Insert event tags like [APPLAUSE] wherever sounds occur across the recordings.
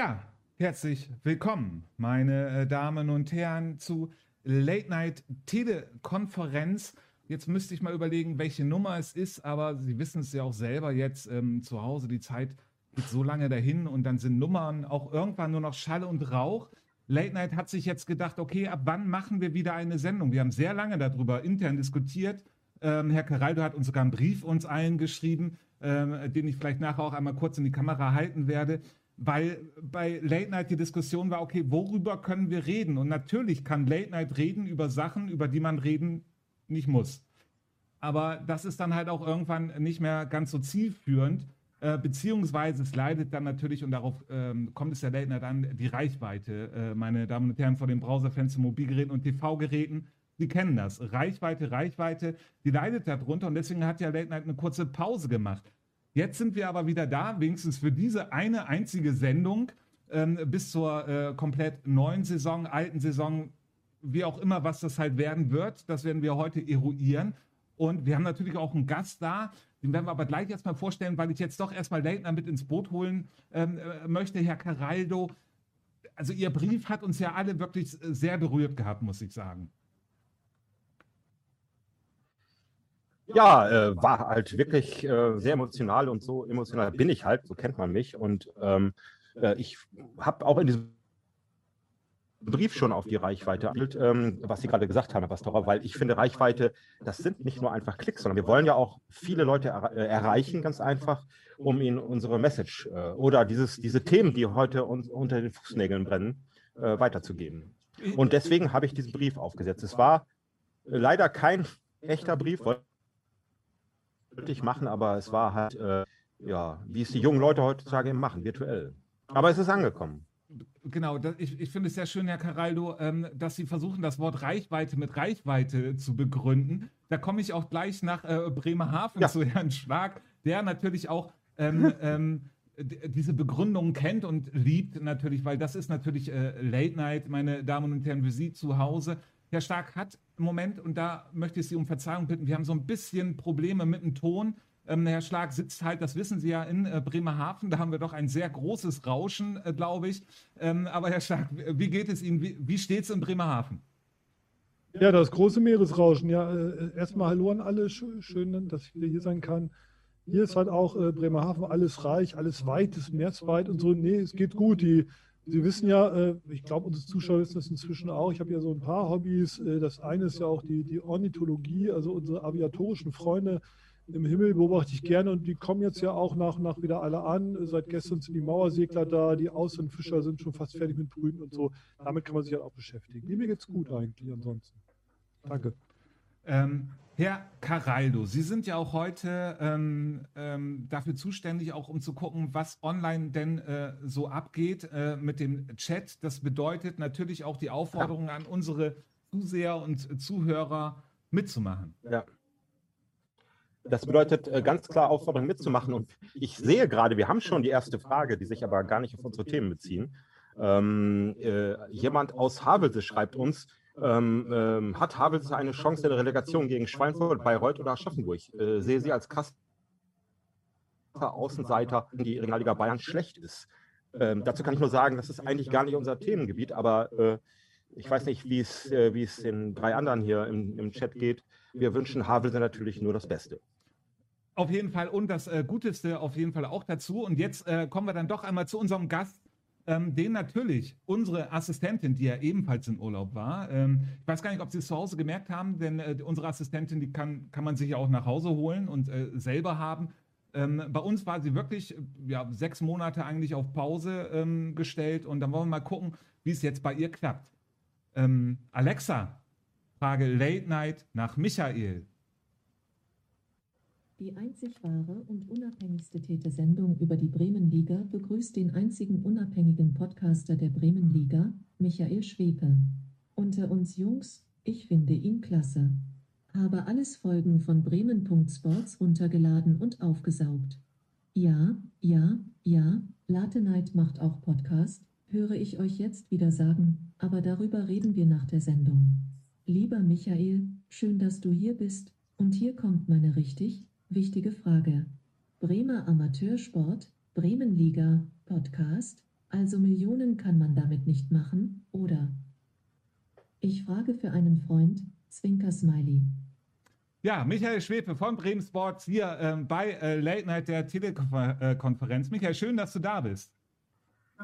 Ja, herzlich willkommen, meine äh, Damen und Herren, zu Late Night Telekonferenz. Jetzt müsste ich mal überlegen, welche Nummer es ist, aber Sie wissen es ja auch selber jetzt ähm, zu Hause. Die Zeit geht so lange dahin und dann sind Nummern auch irgendwann nur noch Schall und Rauch. Late Night hat sich jetzt gedacht, okay, ab wann machen wir wieder eine Sendung? Wir haben sehr lange darüber intern diskutiert. Ähm, Herr Caraldo hat uns sogar einen Brief uns allen geschrieben, ähm, den ich vielleicht nachher auch einmal kurz in die Kamera halten werde weil bei Late Night die Diskussion war, okay, worüber können wir reden? Und natürlich kann Late Night reden über Sachen, über die man reden nicht muss. Aber das ist dann halt auch irgendwann nicht mehr ganz so zielführend, äh, beziehungsweise es leidet dann natürlich, und darauf ähm, kommt es ja Late Night an, die Reichweite, äh, meine Damen und Herren, von den Browserfenstern, Mobilgeräten und TV-Geräten. Sie kennen das. Reichweite, Reichweite, die leidet darunter und deswegen hat ja Late Night eine kurze Pause gemacht. Jetzt sind wir aber wieder da, wenigstens für diese eine einzige Sendung ähm, bis zur äh, komplett neuen Saison, alten Saison, wie auch immer, was das halt werden wird. Das werden wir heute eruieren. Und wir haben natürlich auch einen Gast da, den werden wir aber gleich erstmal vorstellen, weil ich jetzt doch erstmal Leitner mit ins Boot holen ähm, äh, möchte, Herr Caraldo. Also Ihr Brief hat uns ja alle wirklich sehr berührt gehabt, muss ich sagen. Ja, äh, war halt wirklich äh, sehr emotional und so emotional bin ich halt, so kennt man mich. Und ähm, äh, ich habe auch in diesem Brief schon auf die Reichweite, ähm, was Sie gerade gesagt haben, Herr Pastora, weil ich finde, Reichweite, das sind nicht nur einfach Klicks, sondern wir wollen ja auch viele Leute er äh, erreichen, ganz einfach, um ihnen unsere Message äh, oder dieses, diese Themen, die heute uns unter den Fußnägeln brennen, äh, weiterzugeben. Und deswegen habe ich diesen Brief aufgesetzt. Es war leider kein echter Brief, ich machen, aber es war halt, äh, ja, wie es die jungen Leute heutzutage eben machen, virtuell. Aber es ist angekommen. Genau, das, ich, ich finde es sehr schön, Herr Caraldo, ähm, dass Sie versuchen, das Wort Reichweite mit Reichweite zu begründen. Da komme ich auch gleich nach äh, Bremerhaven ja. zu Herrn Schlag, der natürlich auch ähm, [LAUGHS] ähm, diese Begründung kennt und liebt natürlich, weil das ist natürlich äh, Late Night, meine Damen und Herren, für Sie zu Hause. Herr Stark hat im Moment, und da möchte ich Sie um Verzeihung bitten, wir haben so ein bisschen Probleme mit dem Ton. Ähm, Herr Schlag sitzt halt, das wissen Sie ja, in äh, Bremerhaven. Da haben wir doch ein sehr großes Rauschen, äh, glaube ich. Ähm, aber Herr Schlag, wie geht es Ihnen? Wie, wie steht es in Bremerhaven? Ja, das große Meeresrauschen. Ja, äh, erstmal Hallo an alle. Schön, dass ich wieder hier sein kann. Hier ist halt auch äh, Bremerhaven alles reich, alles weit, ist meersweit und so. Nee, es geht gut. Die Sie wissen ja, äh, ich glaube, unsere Zuschauer wissen das inzwischen auch. Ich habe ja so ein paar Hobbys. Äh, das eine ist ja auch die, die Ornithologie, also unsere aviatorischen Freunde im Himmel beobachte ich gerne und die kommen jetzt ja auch nach und nach wieder alle an. Seit gestern sind die Mauersegler da, die Außenfischer sind schon fast fertig mit Brüten und so. Damit kann man sich halt auch beschäftigen. Nee, mir geht's gut eigentlich ansonsten. Danke. Ähm, Herr Caraldo, Sie sind ja auch heute ähm, ähm, dafür zuständig, auch um zu gucken, was online denn äh, so abgeht äh, mit dem Chat. Das bedeutet natürlich auch die Aufforderung an unsere Zuseher und Zuhörer mitzumachen. Ja. Das bedeutet äh, ganz klar Aufforderung mitzumachen. Und ich sehe gerade, wir haben schon die erste Frage, die sich aber gar nicht auf unsere Themen beziehen. Ähm, äh, jemand aus Havelse schreibt uns, ähm, ähm, hat Havels eine Chance der Relegation gegen Schweinfurt, Bayreuth oder Aschaffenburg? Äh, sehe sie als krasser Außenseiter, die Regionalliga Bayern schlecht ist. Ähm, dazu kann ich nur sagen, das ist eigentlich gar nicht unser Themengebiet, aber äh, ich weiß nicht, wie es, äh, es den drei anderen hier im, im Chat geht. Wir wünschen Havelse natürlich nur das Beste. Auf jeden Fall und das äh, Guteste auf jeden Fall auch dazu. Und jetzt äh, kommen wir dann doch einmal zu unserem Gast, ähm, den natürlich unsere Assistentin, die ja ebenfalls in Urlaub war, ähm, ich weiß gar nicht, ob Sie es zu Hause gemerkt haben, denn äh, unsere Assistentin, die kann, kann man sich ja auch nach Hause holen und äh, selber haben. Ähm, bei uns war sie wirklich ja, sechs Monate eigentlich auf Pause ähm, gestellt und dann wollen wir mal gucken, wie es jetzt bei ihr klappt. Ähm, Alexa, Frage Late Night nach Michael. Die einzig wahre und unabhängigste Täte-Sendung über die Bremenliga begrüßt den einzigen unabhängigen Podcaster der Bremenliga, Michael Schwepe. Unter uns Jungs, ich finde ihn klasse. Habe alles Folgen von Bremen.sports runtergeladen und aufgesaugt. Ja, ja, ja, Late Night macht auch Podcast, höre ich euch jetzt wieder sagen, aber darüber reden wir nach der Sendung. Lieber Michael, schön, dass du hier bist, und hier kommt meine richtig, Wichtige Frage. Bremer Amateursport, Bremenliga, Podcast. Also Millionen kann man damit nicht machen, oder? Ich frage für einen Freund, Zwinker Smiley. Ja, Michael Schwepe von Bremen Sports hier ähm, bei äh, Late Night der Telekonferenz. Michael, schön, dass du da bist.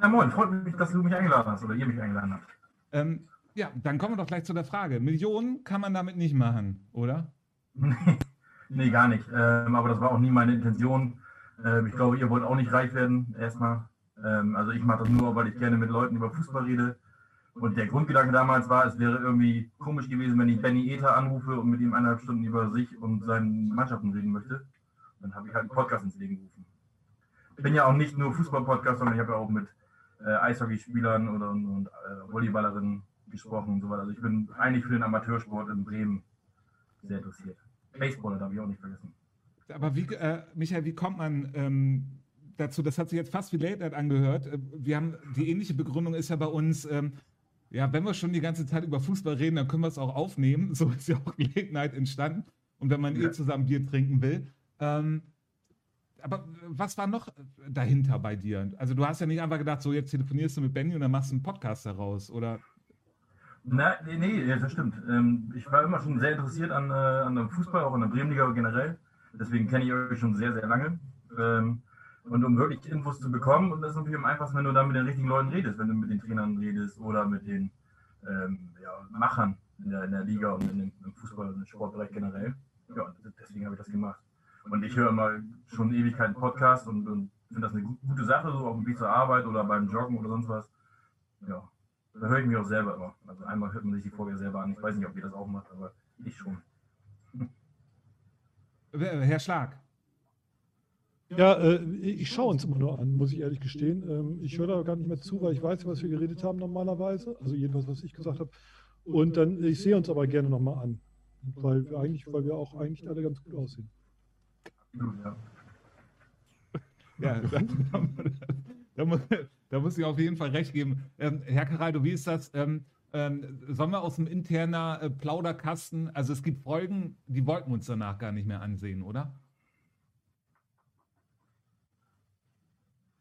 Ja, moin, freut mich, dass du mich eingeladen hast oder ihr mich eingeladen habt. Ähm, ja, dann kommen wir doch gleich zu der Frage. Millionen kann man damit nicht machen, oder? [LAUGHS] Nee, gar nicht. Ähm, aber das war auch nie meine Intention. Ähm, ich glaube, ihr wollt auch nicht reich werden, erstmal. Ähm, also ich mache das nur, weil ich gerne mit Leuten über Fußball rede. Und der Grundgedanke damals war, es wäre irgendwie komisch gewesen, wenn ich Benny Ether anrufe und mit ihm eineinhalb Stunden über sich und seinen Mannschaften reden möchte. Dann habe ich halt einen Podcast ins Leben gerufen. Ich bin ja auch nicht nur Fußball-Podcast, sondern ich habe ja auch mit äh, Eishockeyspielern oder und, und äh, Volleyballerinnen gesprochen und so weiter. Also ich bin eigentlich für den Amateursport in Bremen sehr interessiert. Baseball darf ich auch nicht vergessen. Aber wie, äh, Michael, wie kommt man ähm, dazu? Das hat sich jetzt fast wie Late Night angehört. Äh, wir haben die ähnliche Begründung ist ja bei uns. Ähm, ja, wenn wir schon die ganze Zeit über Fußball reden, dann können wir es auch aufnehmen. [LAUGHS] So ist ja auch Late Night entstanden. Und wenn man eh ja. eh zusammen Bier trinken will. Ähm, aber was war noch dahinter bei dir? Also du hast ja nicht einfach gedacht, so jetzt telefonierst du mit Benny und dann machst du einen Podcast daraus, oder? Na, nee, nee, das stimmt. Ähm, ich war immer schon sehr interessiert an, äh, an dem Fußball, auch an der Bremenliga generell. Deswegen kenne ich euch schon sehr, sehr lange. Ähm, und um wirklich Infos zu bekommen, und das ist natürlich am einfachsten, wenn du dann mit den richtigen Leuten redest, wenn du mit den Trainern redest oder mit den ähm, ja, Machern in der, in der, Liga und in dem, im Fußball und im Sportbereich generell. Ja, deswegen habe ich das gemacht. Und ich höre immer schon Ewigkeiten Podcast und, und finde das eine gute Sache, so auf dem Weg zur Arbeit oder beim Joggen oder sonst was. Ja, da höre ich mich auch selber immer. Also einmal hört man sich die Folge selber an. Ich weiß nicht, ob ihr das auch macht, aber ich schon. Herr Schlag. Ja, äh, ich schaue uns immer nur an, muss ich ehrlich gestehen. Ähm, ich höre da gar nicht mehr zu, weil ich weiß, was wir geredet haben normalerweise. Also jedenfalls, was ich gesagt habe. Und dann, ich sehe uns aber gerne nochmal an. Weil wir eigentlich, weil wir auch eigentlich alle ganz gut aussehen. Ja. Ja, da, da, muss, [LAUGHS] da, muss, ich auf jeden Fall recht geben. Ähm, Herr Caraldo, wie ist das? Ähm, ähm, sollen wir aus dem interner äh, Plauderkasten, also es gibt Folgen, die wollten wir uns danach gar nicht mehr ansehen, oder?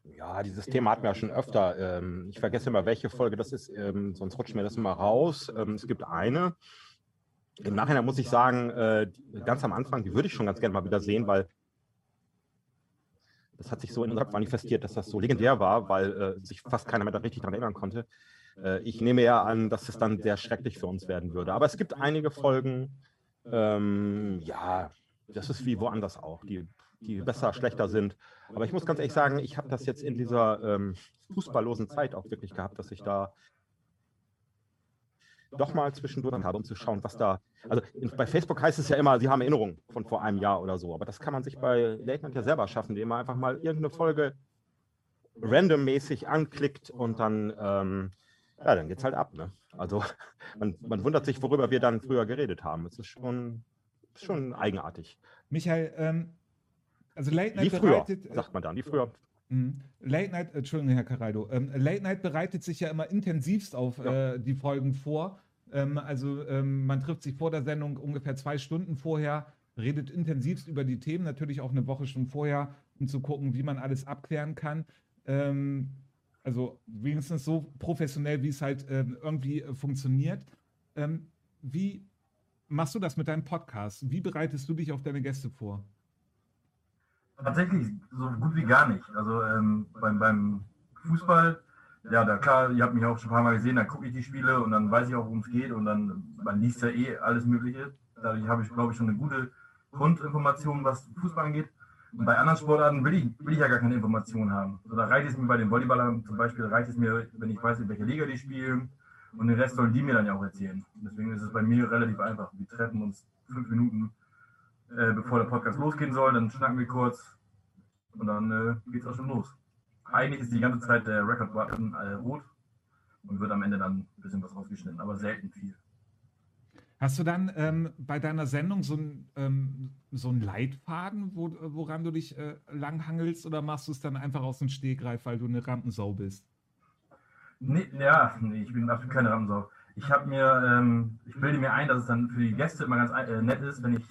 Ja, dieses Thema hatten wir ja schon öfter. Ähm, ich vergesse immer, welche Folge das ist, ähm, sonst rutscht mir das immer raus. Ähm, es gibt eine. Im Nachhinein muss ich sagen, äh, ganz am Anfang, die würde ich schon ganz gerne mal wieder sehen, weil das hat sich so in unserer manifestiert, dass das so legendär war, weil äh, sich fast keiner mehr da richtig daran erinnern konnte. Äh, ich nehme ja an, dass es dann sehr schrecklich für uns werden würde. Aber es gibt einige Folgen, ähm, ja, das ist wie woanders auch, die, die besser, schlechter sind. Aber ich muss ganz ehrlich sagen, ich habe das jetzt in dieser ähm, fußballlosen Zeit auch wirklich gehabt, dass ich da doch mal zwischendurch habe, um zu schauen, was da. Also bei Facebook heißt es ja immer, sie haben Erinnerungen von vor einem Jahr oder so. Aber das kann man sich bei Late Night ja selber schaffen, indem man einfach mal irgendeine Folge randommäßig anklickt und dann, ähm, ja, dann geht's halt ab. Ne? Also [LAUGHS] man, man wundert sich, worüber wir dann früher geredet haben. Es ist schon, schon eigenartig. Michael, ähm, also Late Night wie früher, bereitet, sagt man dann, wie früher. Mhm. Late Night, Entschuldigung, Herr Caraido, ähm, Late Night bereitet sich ja immer intensivst auf ja. äh, die Folgen vor. Ähm, also ähm, man trifft sich vor der Sendung ungefähr zwei Stunden vorher, redet intensivst über die Themen, natürlich auch eine Woche schon vorher, um zu gucken, wie man alles abklären kann. Ähm, also wenigstens so professionell, wie es halt ähm, irgendwie äh, funktioniert. Ähm, wie machst du das mit deinem Podcast? Wie bereitest du dich auf deine Gäste vor? Tatsächlich so gut wie gar nicht. Also ähm, beim, beim Fußball ja, da klar, ihr habt mich auch schon ein paar Mal gesehen, dann gucke ich die Spiele und dann weiß ich auch, worum es geht und dann, man liest ja eh alles Mögliche. Dadurch habe ich, glaube ich, schon eine gute Grundinformation, was Fußball angeht. Und bei anderen Sportarten will ich, will ich ja gar keine Informationen haben. Also da reicht es mir bei den Volleyballern zum Beispiel, reicht es mir, wenn ich weiß, in welcher Liga die spielen und den Rest sollen die mir dann ja auch erzählen. Deswegen ist es bei mir relativ einfach. Wir treffen uns fünf Minuten, äh, bevor der Podcast losgehen soll, dann schnacken wir kurz und dann äh, geht es auch schon los eigentlich ist die ganze Zeit der Record-Button äh, rot und wird am Ende dann ein bisschen was rausgeschnitten, aber selten viel. Hast du dann ähm, bei deiner Sendung so einen ähm, so Leitfaden, wo, woran du dich äh, langhangelst, oder machst du es dann einfach aus dem Stegreif, weil du eine Rampensau bist? Nee, ja, nee, ich bin absolut keine Rampensau. Ich habe mir, ähm, ich bilde mir ein, dass es dann für die Gäste immer ganz äh, nett ist, wenn ich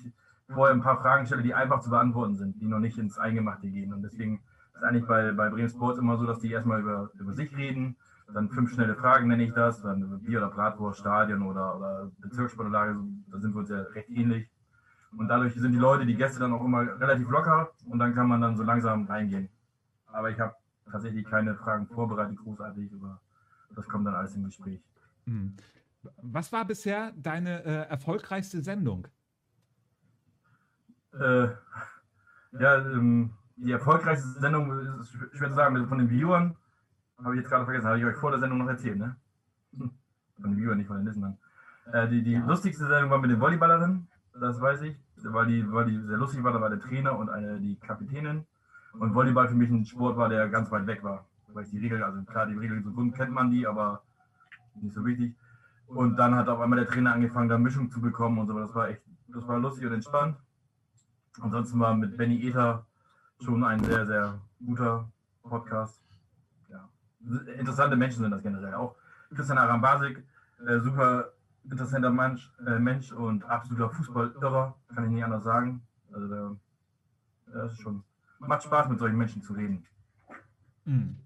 vorher ein paar Fragen stelle, die einfach zu beantworten sind, die noch nicht ins Eingemachte gehen. Und deswegen ist eigentlich bei, bei Bremen Sports immer so, dass die erstmal über, über sich reden, dann fünf schnelle Fragen nenne ich das, dann Bier oder Bratwurst, Stadion oder, oder Bezirkssportanlage, da sind wir uns ja recht ähnlich. Und dadurch sind die Leute, die Gäste dann auch immer relativ locker und dann kann man dann so langsam reingehen. Aber ich habe tatsächlich keine Fragen vorbereitet, großartig, aber das kommt dann alles im Gespräch. Hm. Was war bisher deine äh, erfolgreichste Sendung? Äh, ja, ähm, die erfolgreichste Sendung ist schwer zu sagen, von den Viewern habe ich jetzt gerade vergessen, habe ich euch vor der Sendung noch erzählt, ne? [LAUGHS] Von den Viewern, nicht von den Listenern. Äh, die, die lustigste Sendung war mit den Volleyballerinnen, das weiß ich, weil die, weil die sehr lustig war, da war der Trainer und eine, die Kapitänin. Und Volleyball für mich ein Sport war, der ganz weit weg war. Weil ich die Regeln, also klar, die Regeln so gut kennt man die, aber nicht so wichtig. Und dann hat auf einmal der Trainer angefangen, da Mischung zu bekommen und so. Das war echt, das war lustig und entspannt. Ansonsten war mit Benny Ether schon ein sehr, sehr guter Podcast. Ja. Interessante Menschen sind das generell auch. Christian Arambasik, äh, super interessanter Mensch, äh, Mensch und absoluter Fußballirrer, kann ich nicht anders sagen. Also der, das ist schon, macht Spaß mit solchen Menschen zu reden. Hm.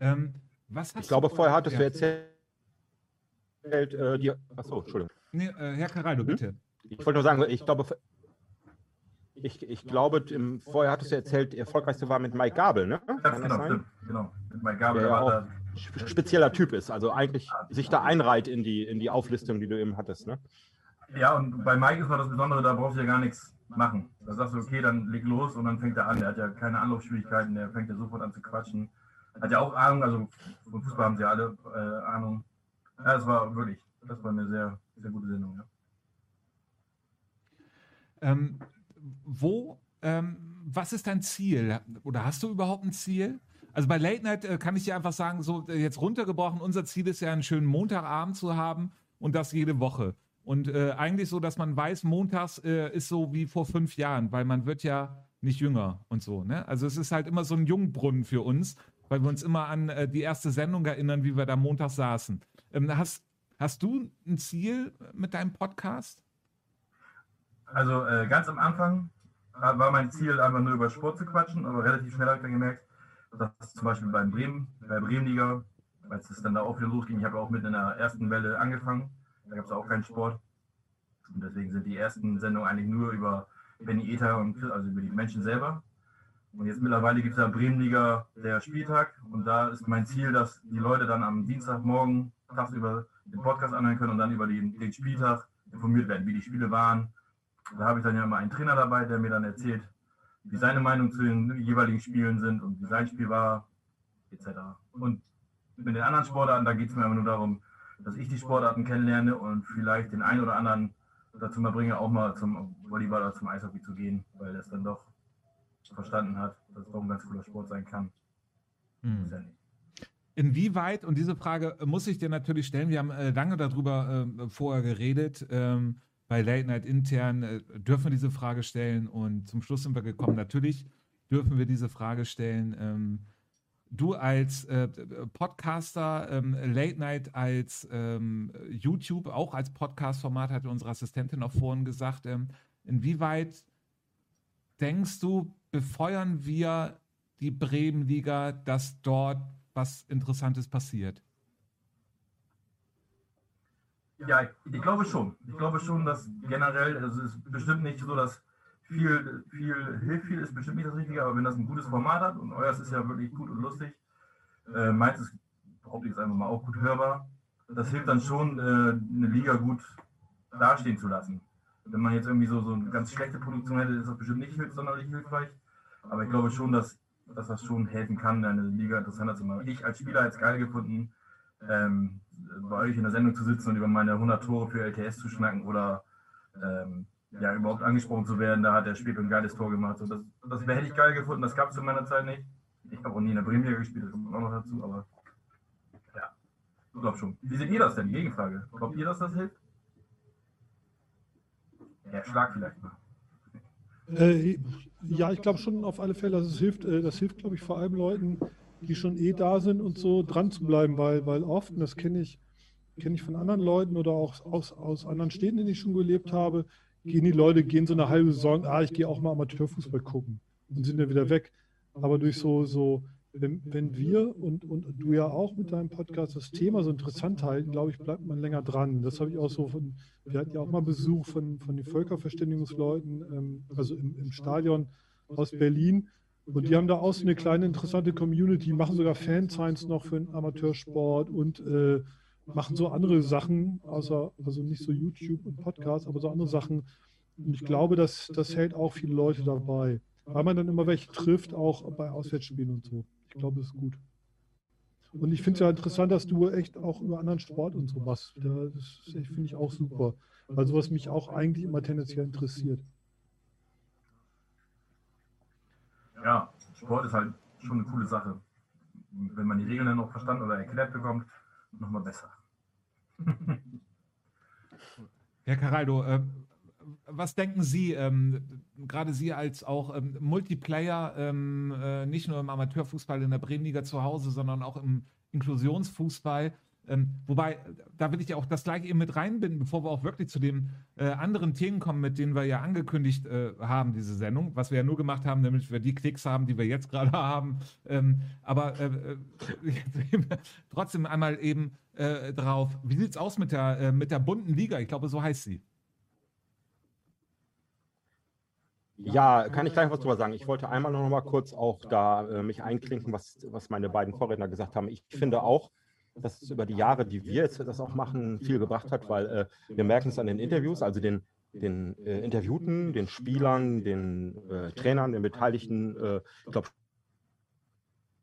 Ähm, was ich glaube, vorher hattest ja. du erzählt, äh, die, achso, Entschuldigung. Nee, äh, Herr Caraldo, hm? bitte. Ich wollte nur sagen, ich glaube, ich, ich glaube, im, vorher hattest du erzählt, der erfolgreichste war mit Mike Gabel, ne? Ja, genau, stimmt, genau. Mit Mike Gabel. Der ja auch spezieller Typ ist, also eigentlich sich da einreiht in die, in die Auflistung, die du eben hattest, ne? Ja, und bei Mike ist noch das Besondere, da brauchst du ja gar nichts machen. Da sagst du, okay, dann leg los und dann fängt er an. Der hat ja keine Anlaufschwierigkeiten, der fängt ja sofort an zu quatschen. Hat ja auch Ahnung, also vom Fußball haben sie alle äh, Ahnung. Ja, das war wirklich, das war eine sehr, sehr gute Sendung, ja. Ähm, wo, ähm, was ist dein Ziel? Oder hast du überhaupt ein Ziel? Also bei Late Night äh, kann ich dir einfach sagen, so äh, jetzt runtergebrochen, unser Ziel ist ja einen schönen Montagabend zu haben und das jede Woche. Und äh, eigentlich so, dass man weiß, montags äh, ist so wie vor fünf Jahren, weil man wird ja nicht jünger und so. Ne? Also es ist halt immer so ein Jungbrunnen für uns, weil wir uns immer an äh, die erste Sendung erinnern, wie wir da montags saßen. Ähm, hast, hast du ein Ziel mit deinem Podcast? Also äh, ganz am Anfang war mein Ziel, einfach nur über Sport zu quatschen, aber relativ schnell habe ich dann gemerkt, dass zum Beispiel beim Bremen, bei Bremenliga, als es dann da auch wieder losging, ich habe auch mit in der ersten Welle angefangen, da gab es auch keinen Sport. Und deswegen sind die ersten Sendungen eigentlich nur über Benny Ether und also über die Menschen selber. Und jetzt mittlerweile gibt es ja Bremenliga der Spieltag und da ist mein Ziel, dass die Leute dann am Dienstagmorgen tagsüber den Podcast anhören können und dann über den, den Spieltag informiert werden, wie die Spiele waren, da habe ich dann ja immer einen Trainer dabei, der mir dann erzählt, wie seine Meinung zu den jeweiligen Spielen sind und wie sein Spiel war, etc. Und mit den anderen Sportarten, da geht es mir immer nur darum, dass ich die Sportarten kennenlerne und vielleicht den einen oder anderen dazu mal bringe, auch mal zum Volleyball oder zum Eishockey zu gehen, weil er es dann doch verstanden hat, dass es doch ein ganz cooler Sport sein kann. Hm. Inwieweit, und diese Frage muss ich dir natürlich stellen, wir haben äh, lange darüber äh, vorher geredet, ähm, bei Late Night intern äh, dürfen wir diese Frage stellen und zum Schluss sind wir gekommen, natürlich dürfen wir diese Frage stellen. Ähm, du als äh, Podcaster, ähm, Late Night als ähm, YouTube, auch als Podcast-Format, hatte unsere Assistentin auch vorhin gesagt, ähm, inwieweit denkst du, befeuern wir die Bremen-Liga, dass dort was Interessantes passiert? Ja, ich, glaube schon. Ich glaube schon, dass generell, also es ist bestimmt nicht so, dass viel, viel hilft viel, ist bestimmt nicht das Richtige, aber wenn das ein gutes Format hat und euers ist ja wirklich gut und lustig, äh, meins ist, behaupte ich jetzt einfach mal, auch gut hörbar, das hilft dann schon, äh, eine Liga gut dastehen zu lassen. Wenn man jetzt irgendwie so, so eine ganz schlechte Produktion hätte, ist das bestimmt nicht sonderlich hilfreich. Aber ich glaube schon, dass, dass das schon helfen kann, eine Liga interessanter zu machen. Ich als Spieler hätte es geil gefunden, ähm, bei euch in der Sendung zu sitzen und über meine 100 Tore für LTS zu schnacken oder ähm, ja, überhaupt angesprochen zu werden. Da hat der Spiel ein geiles Tor gemacht. So, das das hätte ich geil gefunden, das gab es in meiner Zeit nicht. Ich habe auch nie in der Bremen gespielt, das kommt auch noch dazu, aber ja, ich glaube schon. Wie seht ihr das denn? Gegenfrage. Glaubt ihr, dass das hilft? Ja, Schlag vielleicht mal. Äh, ja, ich glaube schon auf alle Fälle, dass es hilft. Äh, das hilft, glaube ich, vor allem Leuten, die schon eh da sind und so dran zu bleiben, weil, weil oft, und das kenne ich, kenne ich von anderen Leuten oder auch aus, aus anderen Städten, in denen ich schon gelebt habe, gehen die Leute, gehen so eine halbe Saison, ah, ich gehe auch mal Amateurfußball gucken und sind dann wieder weg. aber durch so, so wenn, wenn wir und, und du ja auch mit deinem Podcast das Thema so interessant halten, glaube ich, bleibt man länger dran. Das habe ich auch so von, wir hatten ja auch mal Besuch von, von den Völkerverständigungsleuten, ähm, also im, im Stadion aus Berlin. Und die haben da auch so eine kleine interessante Community, machen sogar Fansigns noch für den Amateursport und äh, machen so andere Sachen, außer, also nicht so YouTube und Podcast, aber so andere Sachen. Und ich glaube, dass das hält auch viele Leute dabei, weil man dann immer welche trifft, auch bei Auswärtsspielen und so. Ich glaube, das ist gut. Und ich finde es ja interessant, dass du echt auch über anderen Sport und so machst. Das finde ich auch super. Weil sowas mich auch eigentlich immer tendenziell interessiert. Ja, Sport ist halt schon eine coole Sache. Wenn man die Regeln dann noch verstanden oder erklärt bekommt, nochmal besser. [LAUGHS] Herr Caraldo, äh, was denken Sie, ähm, gerade Sie als auch ähm, Multiplayer, ähm, äh, nicht nur im Amateurfußball in der Bremenliga zu Hause, sondern auch im Inklusionsfußball, ähm, wobei, da will ich ja auch das gleiche eben mit reinbinden, bevor wir auch wirklich zu den äh, anderen Themen kommen, mit denen wir ja angekündigt äh, haben, diese Sendung, was wir ja nur gemacht haben, damit wir die Klicks haben, die wir jetzt gerade [LAUGHS] haben. Ähm, aber äh, äh trotzdem einmal eben äh, drauf, wie sieht es aus mit der, äh, mit der bunten Liga? Ich glaube, so heißt sie. Ja, kann ich gleich was drüber sagen. Ich wollte einmal noch mal kurz auch da mich einklinken, was, was meine beiden Vorredner gesagt haben. Ich finde auch, dass es über die Jahre, die wir jetzt das auch machen, viel gebracht hat, weil äh, wir merken es an den Interviews, also den, den äh, Interviewten, den Spielern, den äh, Trainern, den Beteiligten. Äh, ich glaube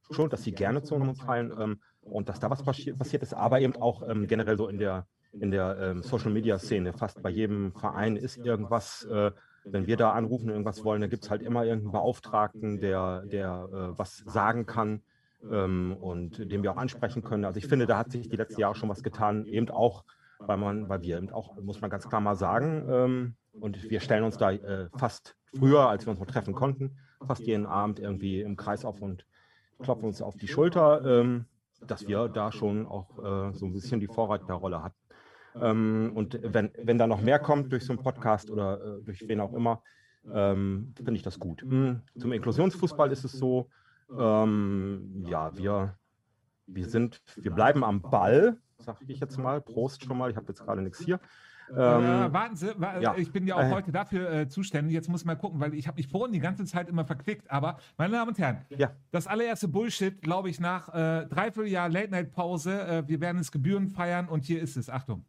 schon, dass sie gerne zu uns fallen ähm, und dass da was passi passiert ist, aber eben auch ähm, generell so in der, in der ähm, Social-Media-Szene. Fast bei jedem Verein ist irgendwas äh, wenn wir da anrufen und irgendwas wollen, dann gibt es halt immer irgendeinen Beauftragten, der, der äh, was sagen kann und den wir auch ansprechen können. Also ich finde, da hat sich die letzten Jahre schon was getan, eben auch, weil man, weil wir eben auch, muss man ganz klar mal sagen, ähm, und wir stellen uns da äh, fast früher, als wir uns noch treffen konnten, fast jeden Abend irgendwie im Kreis auf und klopfen uns auf die Schulter, ähm, dass wir da schon auch äh, so ein bisschen die Vorreiterrolle hatten. Ähm, und wenn, wenn da noch mehr kommt durch so einen Podcast oder äh, durch wen auch immer, ähm, finde ich das gut. Mhm. Zum Inklusionsfußball ist es so, ähm, ja, wir, wir sind, wir bleiben am Ball, sage ich jetzt mal. Prost schon mal, ich habe jetzt gerade nichts hier. Ähm, äh, warten Sie, wa ja. ich bin ja auch äh, heute dafür äh, zuständig. Jetzt muss ich mal gucken, weil ich habe mich vorhin die ganze Zeit immer verklickt. Aber, meine Damen und Herren, ja. das allererste Bullshit, glaube ich, nach äh, Dreivierteljahr Late-Night-Pause. Äh, wir werden es Gebühren feiern und hier ist es. Achtung.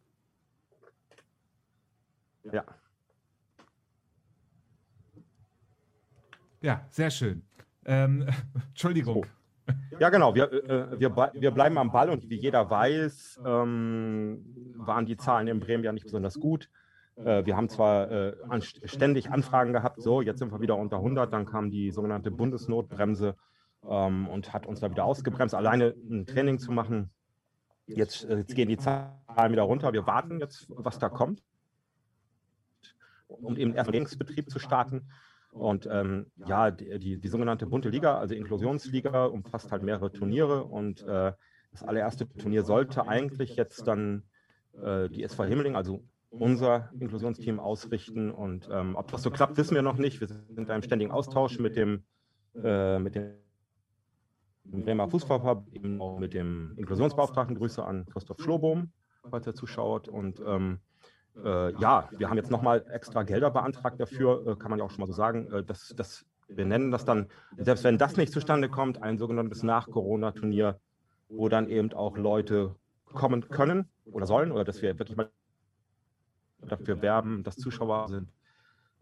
Ja. Ja, sehr schön. Ähm, [LAUGHS] Entschuldigung. So. Ja, genau. Wir, äh, wir, wir bleiben am Ball und wie jeder weiß, ähm, waren die Zahlen in Bremen ja nicht besonders gut. Äh, wir haben zwar äh, an, ständig Anfragen gehabt, so, jetzt sind wir wieder unter 100, dann kam die sogenannte Bundesnotbremse ähm, und hat uns da wieder ausgebremst, alleine ein Training zu machen. Jetzt, äh, jetzt gehen die Zahlen wieder runter. Wir warten jetzt, was da kommt, um eben erst den Trainingsbetrieb zu starten. Und ähm, ja, die, die, die, sogenannte bunte Liga, also Inklusionsliga, umfasst halt mehrere Turniere. Und äh, das allererste Turnier sollte eigentlich jetzt dann äh, die SV Himmeling, also unser Inklusionsteam, ausrichten. Und ähm, ob das so klappt, wissen wir noch nicht. Wir sind in einem ständigen Austausch mit dem, äh, mit dem Bremer Fußballverband, eben auch mit dem Inklusionsbeauftragten. Grüße an Christoph Schlobohm, falls er zuschaut. Und ähm, äh, ja, wir haben jetzt nochmal extra Gelder beantragt dafür, äh, kann man ja auch schon mal so sagen. Äh, das, das, wir nennen das dann, selbst wenn das nicht zustande kommt, ein sogenanntes Nach-Corona-Turnier, wo dann eben auch Leute kommen können oder sollen, oder dass wir wirklich mal dafür werben, dass Zuschauer sind.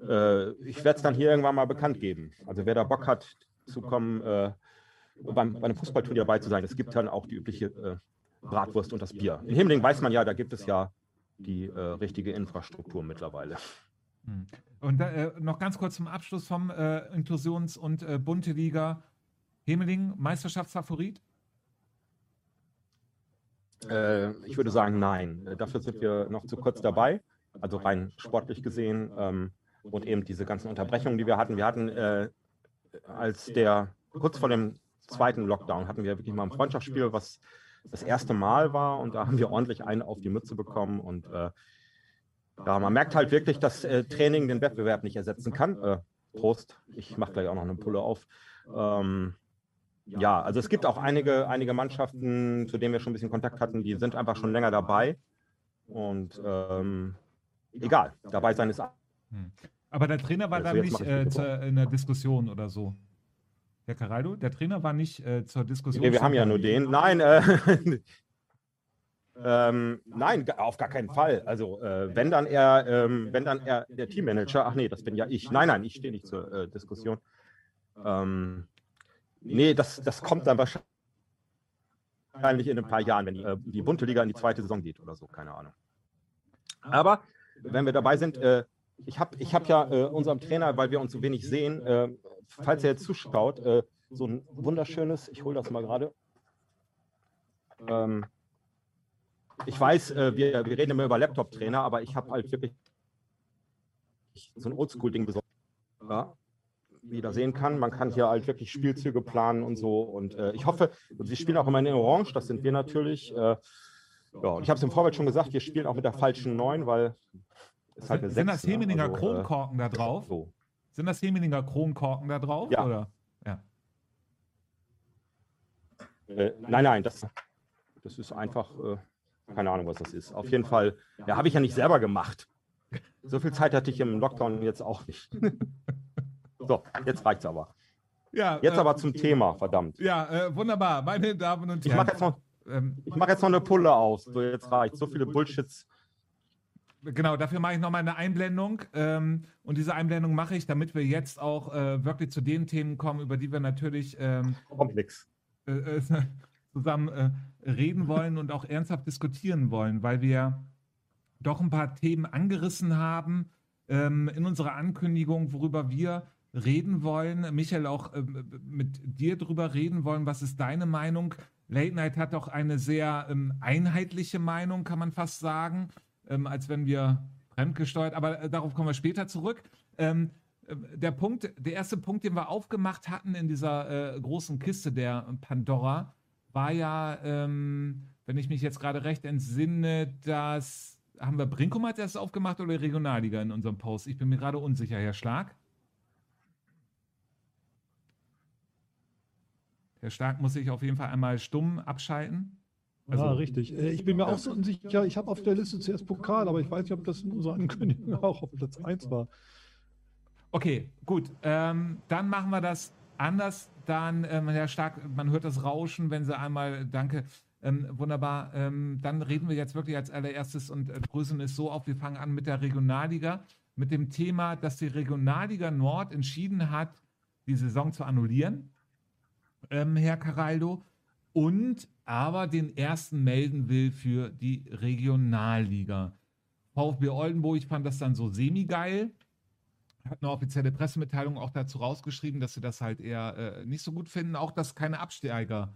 Äh, ich werde es dann hier irgendwann mal bekannt geben. Also wer da Bock hat zu kommen, äh, beim, bei einem Fußballturnier dabei zu sein, es gibt dann auch die übliche äh, Bratwurst und das Bier. In Himmeling weiß man ja, da gibt es ja die äh, richtige Infrastruktur mittlerweile. Hm. Und äh, noch ganz kurz zum Abschluss vom äh, Inklusions- und äh, Bunte Liga. Hemeling, Meisterschaftsfavorit? Äh, ich würde sagen, nein. Äh, dafür sind wir noch zu kurz dabei, also rein sportlich gesehen. Ähm, und eben diese ganzen Unterbrechungen, die wir hatten. Wir hatten, äh, als der kurz vor dem zweiten Lockdown, hatten wir wirklich mal ein Freundschaftsspiel, was das erste Mal war und da haben wir ordentlich einen auf die Mütze bekommen und äh, ja, man merkt halt wirklich, dass äh, Training den Wettbewerb nicht ersetzen kann. Äh, Prost. Ich mache gleich auch noch eine Pulle auf. Ähm, ja, also es gibt auch einige, einige Mannschaften, zu denen wir schon ein bisschen Kontakt hatten, die sind einfach schon länger dabei. Und ähm, egal, dabei sein ist. Hm. Aber der Trainer war Also dann jetzt nicht äh, in der Diskussion oder so. Herr Caraldo, der Trainer war nicht äh, zur Diskussion. Nee, wir haben ja nur den. Nein, äh, [LAUGHS] ähm, nein, auf gar keinen Fall. Also äh, wenn dann er, ähm, wenn dann er der Teammanager, ach nee, das bin ja ich. Nein, nein, ich stehe nicht zur äh, Diskussion. Ähm, nee, das, das kommt dann wahrscheinlich in ein paar Jahren, wenn die, äh, die bunte Liga in die zweite Saison geht oder so, keine Ahnung. Aber wenn wir dabei sind, äh, ich habe ich hab ja äh, unserem Trainer, weil wir uns so wenig sehen, äh, falls er jetzt zuschaut, äh, so ein wunderschönes, ich hole das mal gerade. Ähm, ich weiß, äh, wir, wir reden immer über Laptop-Trainer, aber ich habe halt wirklich so ein Oldschool-Ding besorgt. Ja, wie ihr da sehen kann, man kann hier halt wirklich Spielzüge planen und so. Und äh, ich hoffe, sie spielen auch immer in Orange, das sind wir natürlich. Äh, ja, und ich habe es im Vorfeld schon gesagt, wir spielen auch mit der falschen 9, weil es halt eine sind, sind 6, das Hemelinger ne? Also, äh, Kronkorken da drauf? So. Sind das Hemelinger Kronkorken da drauf? Ja. Oder? Ja. Äh, nein, nein, das, das ist einfach, äh, keine Ahnung, was das ist. Auf jeden Fall, ja, habe ich ja nicht selber gemacht. So viel Zeit hatte ich im Lockdown jetzt auch nicht. [LAUGHS] so, jetzt reicht's aber. ja Jetzt äh, aber zum Thema, verdammt. Ja, äh, wunderbar. Meine Damen und Ich Herren. mache jetzt, noch- ähm, ich mach jetzt noch eine Pulle aus. So, jetzt reicht. So viele Bullshits. Genau, dafür mache ich nochmal eine Einblendung. Ähm, und diese Einblendung mache ich, damit wir jetzt auch äh, wirklich zu den Themen kommen, über die wir natürlich ähm, Kommt nix. äh, äh, [LAUGHS] zusammen äh, reden wollen und auch ernsthaft diskutieren wollen, weil wir doch ein paar Themen angerissen haben ähm, in unserer Ankündigung, worüber wir reden wollen. Michael, auch ähm, mit dir drüber reden wollen. Was ist deine Meinung? Late Night hat doch eine sehr ähm, einheitliche Meinung, kann man fast sagen, ähm, als wenn wir fremdgesteuert, aber äh, darauf kommen wir später zurück. Ähm, äh, der Punkt, der erste Punkt, den wir aufgemacht hatten in dieser äh, großen Kiste der Pandora, war ja, ähm, wenn ich mich jetzt gerade recht entsinne, dass haben wir Brinkum als erstes aufgemacht oder Regionalliga in unserem Post? Ich bin mir gerade unsicher, Herr Stark. Herr Stark muss sich auf jeden Fall einmal stumm abschalten. Also- ja, richtig. Äh, Ich bin mir auch so unsicher. Ich habe auf der Liste zuerst Pokal, aber ich weiß nicht, ob das in unserer Ankündigung auch auf Platz 1 war. Okay, gut. Ähm, dann machen wir das anders. Dann, ähm, Herr Stark, man hört das Rauschen, wenn Sie einmal, danke, ähm, wunderbar. Ähm, dann reden wir jetzt wirklich als allererstes und äh, dröseln es so auf. Wir fangen an mit der Regionalliga, mit dem Thema, dass die Regionalliga Nord entschieden hat, die Saison zu annullieren, ähm, Herr Caraldo, und aber den ersten melden will für die Regionalliga. VfB Oldenburg fand das dann so semi-geil hat eine offizielle Pressemitteilung auch dazu rausgeschrieben, dass sie das halt eher äh, nicht so gut finden, auch dass keine Absteiger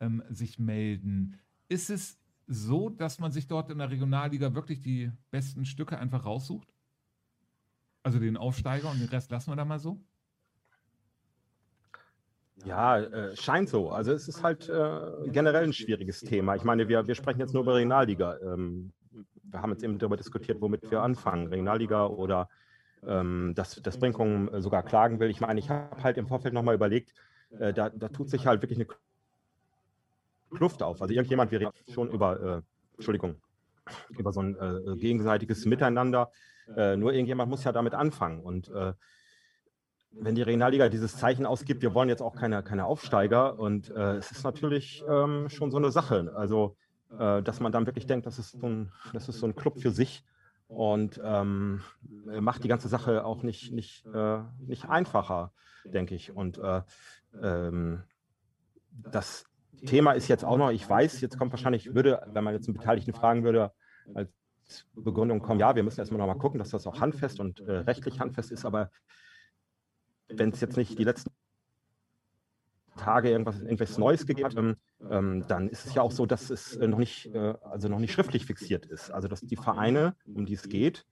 ähm, sich melden. Ist es so, dass man sich dort in der Regionalliga wirklich die besten Stücke einfach raussucht? Also den Aufsteiger und den Rest lassen wir da mal so? Ja, äh, scheint so. Also es ist halt äh, generell ein schwieriges Thema. Ich meine, wir, wir sprechen jetzt nur über Regionalliga. Ähm, wir haben jetzt eben darüber diskutiert, womit wir anfangen. Regionalliga oder ähm, dass das Brinkum äh, sogar klagen will. Ich meine, ich habe halt im Vorfeld nochmal überlegt, äh, da, da tut sich halt wirklich eine Kluft auf. Also irgendjemand, wir reden schon über, äh, Entschuldigung, über so ein äh, gegenseitiges Miteinander. Nur irgendjemand muss ja damit anfangen. Und wenn die Regionalliga dieses Zeichen ausgibt, wir wollen jetzt auch keine, keine Aufsteiger. Und äh, es ist natürlich ähm, schon so eine Sache. Also, äh, dass man dann wirklich denkt, das ist so ein, das ist so ein Club für sich und ähm, macht die ganze Sache auch nicht, nicht, äh, nicht einfacher, denke ich. Und äh, ähm, das Thema ist jetzt auch noch, ich weiß, jetzt kommt wahrscheinlich, würde, wenn man jetzt einen Beteiligten fragen würde, als Begründung kommen, ja, wir müssen erstmal nochmal gucken, dass das auch handfest und äh, rechtlich handfest ist, aber wenn es jetzt nicht die letzten Tage irgendwas, irgendwas Neues gegeben hat, ähm, ähm, dann ist es ja auch so, dass es äh, noch nicht, äh, also noch nicht schriftlich fixiert ist. Also dass die Vereine, um die es geht,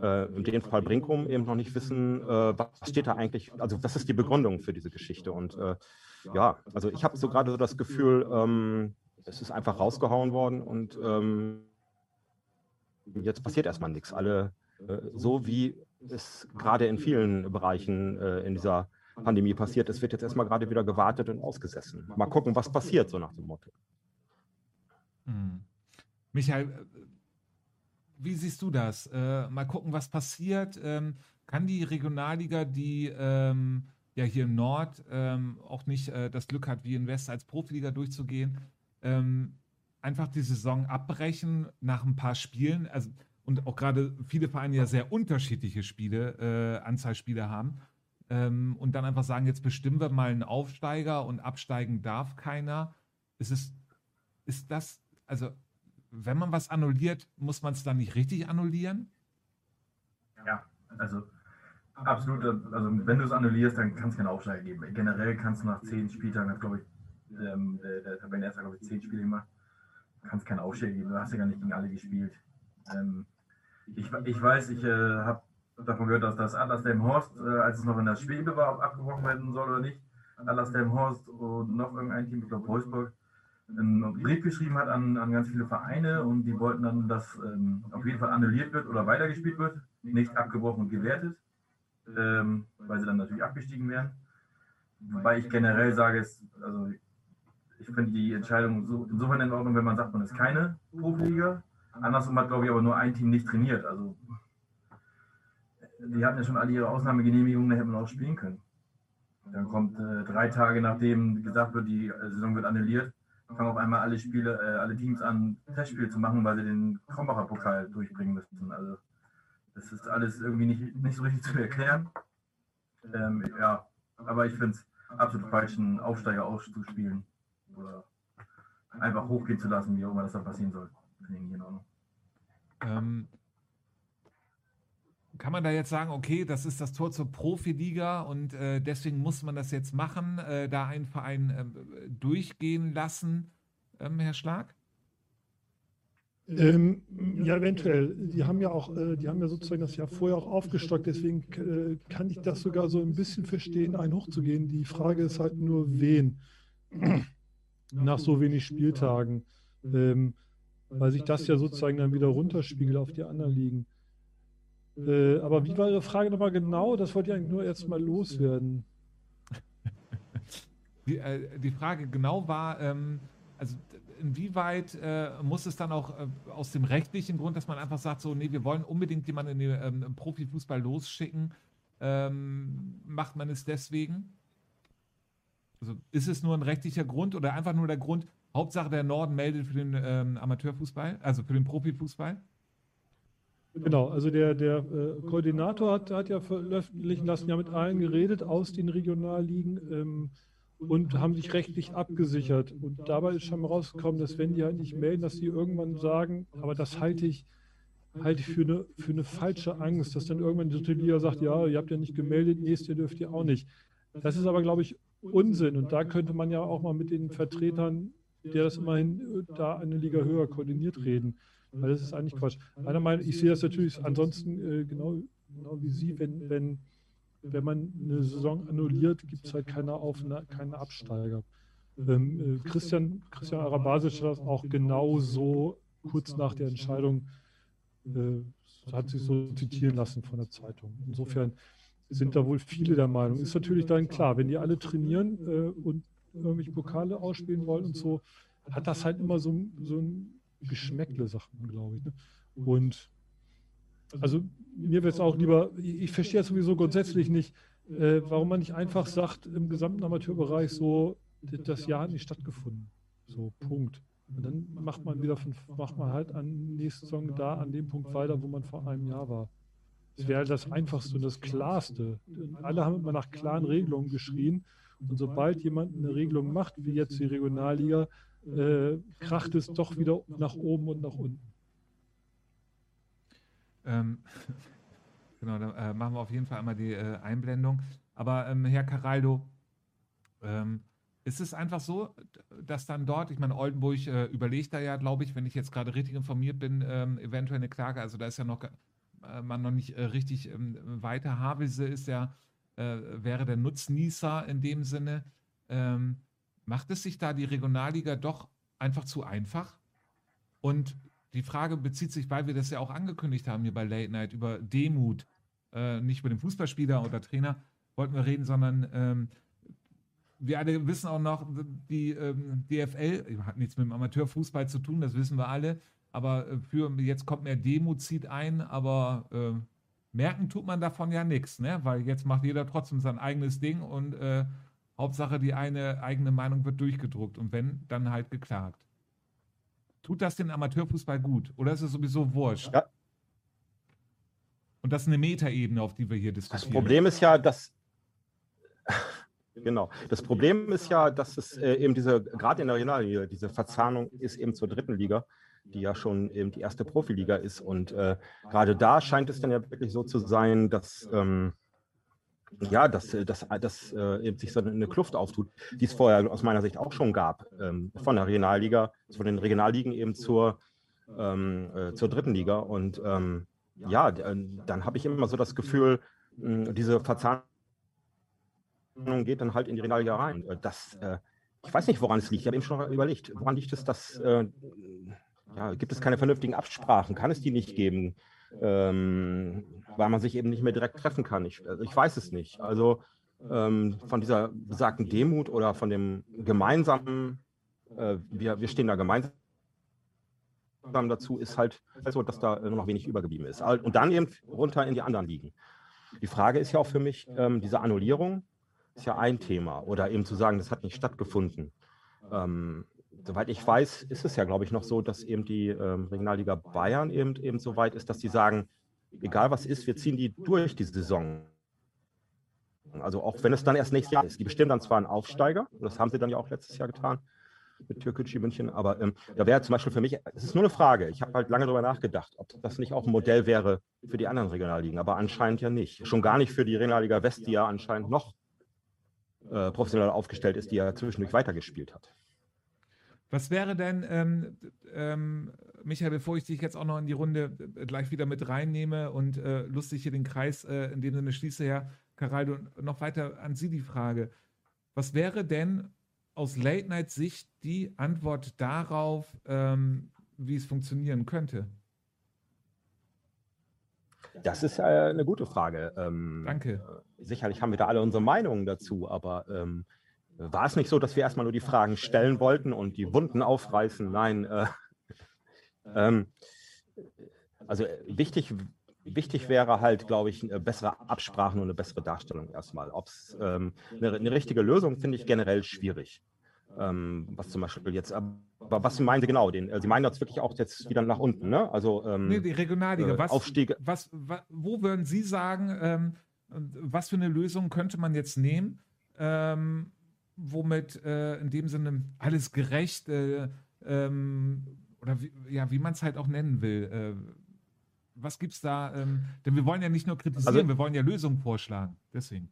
äh, in dem Fall Brinkum, eben noch nicht wissen, äh, was steht da eigentlich, also was ist die Begründung für diese Geschichte. Und äh, ja, also ich habe so gerade so das Gefühl, ähm, es ist einfach rausgehauen worden und ähm, jetzt passiert erstmal nichts. Alle, äh, so wie ist gerade in vielen Bereichen äh, in dieser Pandemie passiert. Es wird jetzt erstmal gerade wieder gewartet und ausgesessen. Mal gucken, was passiert, so nach dem Motto. Hm. Michael, wie siehst du das? Äh, mal gucken, was passiert. Ähm, kann die Regionalliga, die ähm, ja hier im Nord ähm, auch nicht äh, das Glück hat, wie in West als Profiliga durchzugehen, ähm, einfach die Saison abbrechen nach ein paar Spielen? Also, und auch gerade viele Vereine ja sehr unterschiedliche Spiele, äh, Anzahl Spiele haben. Ähm, und dann einfach sagen, jetzt bestimmen wir mal einen Aufsteiger und absteigen darf keiner. Ist es, ist das, also wenn man was annulliert, muss man es dann nicht richtig annullieren? Ja, also absolut. Also wenn du es annullierst, dann kann es keinen Aufsteiger geben. Generell kannst du nach zehn Spieltagen, hat glaube ich, ähm, der, der Tabellenerster, glaube ich, zehn Spiele gemacht, kann es keinen Aufsteiger geben. Du hast ja gar nicht gegen alle gespielt. Ähm, ich, ich weiß, ich äh, habe davon gehört, dass das Atlas Horst, äh, als es noch in der Schwebe war, ob abgebrochen werden soll oder nicht, Atlas Horst und noch irgendein Team, ich glaube Wolfsburg, einen Brief geschrieben hat an, an ganz viele Vereine und die wollten dann, dass ähm, auf jeden Fall annulliert wird oder weitergespielt wird, nicht abgebrochen und gewertet, ähm, weil sie dann natürlich abgestiegen wären. Wobei ich generell sage, es, also ich finde die Entscheidung so, insofern in Ordnung, wenn man sagt, man ist keine Profiliga. Andersrum hat, glaube ich, aber nur ein Team nicht trainiert. Also die hatten ja schon alle ihre Ausnahmegenehmigungen, da hätten wir auch spielen können. Dann kommt äh, drei Tage nachdem gesagt wird, die äh, Saison wird annulliert, fangen auf einmal alle Spiele, äh, alle Teams an, Testspiele zu machen, weil sie den Krombacher Pokal durchbringen müssen. Also das ist alles irgendwie nicht, nicht so richtig zu erklären. Ähm, ja, aber ich finde es absolut falsch, einen Aufsteiger auszuspielen oder einfach hochgehen zu lassen, wie auch immer das dann passieren soll. In Ordnung. Ähm, kann man da jetzt sagen, okay, das ist das Tor zur Profiliga und äh, deswegen muss man das jetzt machen, äh, da einen Verein äh, durchgehen lassen, ähm, Herr Schlag? Ähm, ja, eventuell. Die haben ja auch, äh, die haben ja sozusagen das Jahr vorher auch aufgestockt, deswegen äh, kann ich das sogar so ein bisschen verstehen, einen hochzugehen. Die Frage ist halt nur, wen nach so wenig Spieltagen, ähm, weil sich das ja sozusagen dann wieder runterspiegelt auf die anderen Ligen. Äh, aber wie war Ihre Frage nochmal genau? Das wollte ich eigentlich nur erst mal loswerden. [LAUGHS] Die, äh, die Frage genau war, ähm, also inwieweit äh, muss es dann auch äh, aus dem rechtlichen Grund, dass man einfach sagt, so, nee, wir wollen unbedingt jemanden in den ähm, Profifußball losschicken, ähm, macht man es deswegen? Also ist es nur ein rechtlicher Grund oder einfach nur der Grund, Hauptsache der Norden meldet für den ähm, Amateurfußball, also für den Profifußball? Genau, also der, der äh, Koordinator hat, hat ja veröffentlichen lassen, ja mit allen geredet aus den Regionalligen ähm, und haben sich rechtlich abgesichert. Und dabei ist schon rausgekommen, dass wenn die halt nicht melden, dass sie irgendwann sagen, aber das halte ich, halte für eine, für eine falsche Angst, dass dann irgendwann die Liga sagt, ja, ihr habt ja nicht gemeldet, nächste dürft ihr auch nicht. Das ist aber, glaube ich, Unsinn. Und da könnte man ja auch mal mit den Vertretern, der das immerhin äh, da eine Liga höher koordiniert, reden. Weil das ist eigentlich Quatsch. Meiner Meinung ich sehe das natürlich ansonsten äh, genau, genau wie Sie, wenn, wenn, wenn man eine Saison annulliert, gibt es halt keine, Auf keine Absteiger. Ähm, äh, Christian, Christian Arabasic hat das auch genau so kurz nach der Entscheidung, äh, hat sich so zitieren lassen von der Zeitung. Insofern sind da wohl viele der Meinung. Ist natürlich dann klar, wenn die alle trainieren äh, und irgendwelche Pokale ausspielen wollen und so, hat das halt immer so, so ein Geschmäckle, sagt man, glaube ich. Ne? Und also mir wäre es auch lieber, ich verstehe es sowieso grundsätzlich nicht, äh, warum man nicht einfach sagt, im gesamten Amateurbereich so, das Jahr hat nicht stattgefunden. So, Punkt. Und dann macht man wieder von, macht man halt an nächsten Saison da an dem Punkt weiter, wo man vor einem Jahr war. Das wäre halt das Einfachste und das Klarste. Alle haben immer nach klaren Regelungen geschrien. Und sobald jemand eine Regelung macht, wie jetzt die Regionalliga, äh, kracht es doch wieder nach oben und nach unten. Ähm, [LAUGHS] genau, da äh, machen wir auf jeden Fall einmal die äh, Einblendung. Aber ähm, Herr Caraldo, ähm, ist es einfach so, dass dann dort, ich meine, Oldenburg äh, überlegt da ja, glaube ich, wenn ich jetzt gerade richtig informiert bin, ähm, eventuell eine Klage. Also da ist ja noch äh, man noch nicht äh, richtig ähm, weiter. Havelse ist ja, äh, wäre der Nutznießer in dem Sinne. Ähm, macht es sich da die Regionalliga doch einfach zu einfach? Und die Frage bezieht sich, weil wir das ja auch angekündigt haben hier bei Late Night, über Demut. äh, nicht über den Fußballspieler oder Trainer wollten wir reden, sondern ähm, wir alle wissen auch noch, die ähm, DFL hat nichts mit dem Amateurfußball zu tun, das wissen wir alle. Aber äh, für jetzt kommt mehr Demut zieht ein, aber äh, merken tut man davon ja nichts, ne? Weil jetzt macht jeder trotzdem sein eigenes Ding und äh, Hauptsache die eine eigene Meinung wird durchgedruckt und wenn, dann halt geklagt. Tut das den Amateurfußball gut oder ist es sowieso wurscht? Ja. Und das ist eine Metaebene, auf die wir hier diskutieren. Das Problem ist ja, dass [LAUGHS] Genau. Das Problem ist ja, dass es äh, eben diese, gerade in der Regionalliga, diese Verzahnung ist eben zur dritten Liga, die ja schon eben die erste Profiliga ist. Und äh, gerade da scheint es dann ja wirklich so zu sein, dass ähm, ja, dass, äh, dass, dass äh, eben sich so eine Kluft auftut, die es vorher aus meiner Sicht auch schon gab, ähm, von der Regionalliga, von den Regionalligen eben zur, ähm, äh, zur dritten Liga. Und ähm, ja, dann habe ich immer so das Gefühl, diese Verzahnung geht dann halt in die Regionalliga rein. Äh, das, äh, ich weiß nicht, woran es liegt. Ich habe eben schon überlegt, woran liegt es, dass äh, ja, gibt es keine vernünftigen Absprachen? Kann es die nicht geben? Ähm, weil man sich eben nicht mehr direkt treffen kann. Ich, also ich weiß es nicht. Also ähm, von dieser besagten Demut oder von dem gemeinsamen, äh, wir, wir stehen da gemeinsam dazu, ist halt so, dass da nur noch wenig übergeblieben ist. Und dann eben runter in die anderen Ligen. Die Frage ist ja auch für mich, ähm, diese Annullierung, ist ja ein Thema. Oder eben zu sagen, das hat nicht stattgefunden. Ähm, soweit ich weiß, ist es ja, glaube ich, noch so, dass eben die ähm, Regionalliga Bayern eben, eben so weit ist, dass sie sagen, egal was ist, wir ziehen die durch die Saison. Also auch wenn es dann erst nächstes Jahr ist. Die bestimmen dann zwar einen Aufsteiger, das haben sie dann ja auch letztes Jahr getan mit Türkgücü München, aber ähm, da wäre zum Beispiel für mich, es ist nur eine Frage, ich habe halt lange darüber nachgedacht, ob das nicht auch ein Modell wäre für die anderen Regionalligen, aber anscheinend ja nicht. Schon gar nicht für die Regionalliga West, die ja anscheinend noch äh, professionell aufgestellt ist, die er zwischendurch weitergespielt hat. Was wäre denn, ähm, ähm, Michael, bevor ich dich jetzt auch noch in die Runde äh, gleich wieder mit reinnehme und äh, lustig hier den Kreis äh, in dem Sinne schließe, Herr Caraldo, noch weiter an Sie die Frage. Was wäre denn aus Late-Night-Sicht die Antwort darauf, ähm, wie es funktionieren könnte? Das ist äh, eine gute Frage. Ähm, Danke. Äh, sicherlich haben wir da alle unsere Meinungen dazu, aber ähm, war es nicht so, dass wir erstmal nur die Fragen stellen wollten und die Wunden aufreißen? Nein. Äh, [LAUGHS] ähm, also äh, wichtig, wichtig wäre halt, glaube ich, bessere Absprachen und eine bessere Darstellung erstmal. Ob es ähm, eine, eine richtige Lösung finde ich generell schwierig. Ähm, was zum Beispiel jetzt, aber was meinen Sie genau? Den, äh, Sie meinen jetzt wirklich auch jetzt wieder nach unten, ne? Also ähm, nee, die Regionalliga. Äh, was, Aufstiege. Was, was, wo würden Sie sagen, ähm, was für eine Lösung könnte man jetzt nehmen, ähm, womit äh, in dem Sinne alles gerecht äh, ähm, oder wie, ja, wie man es halt auch nennen will. Äh, was gibt es da? Ähm, denn wir wollen ja nicht nur kritisieren, also, wir wollen ja Lösungen vorschlagen. Deswegen.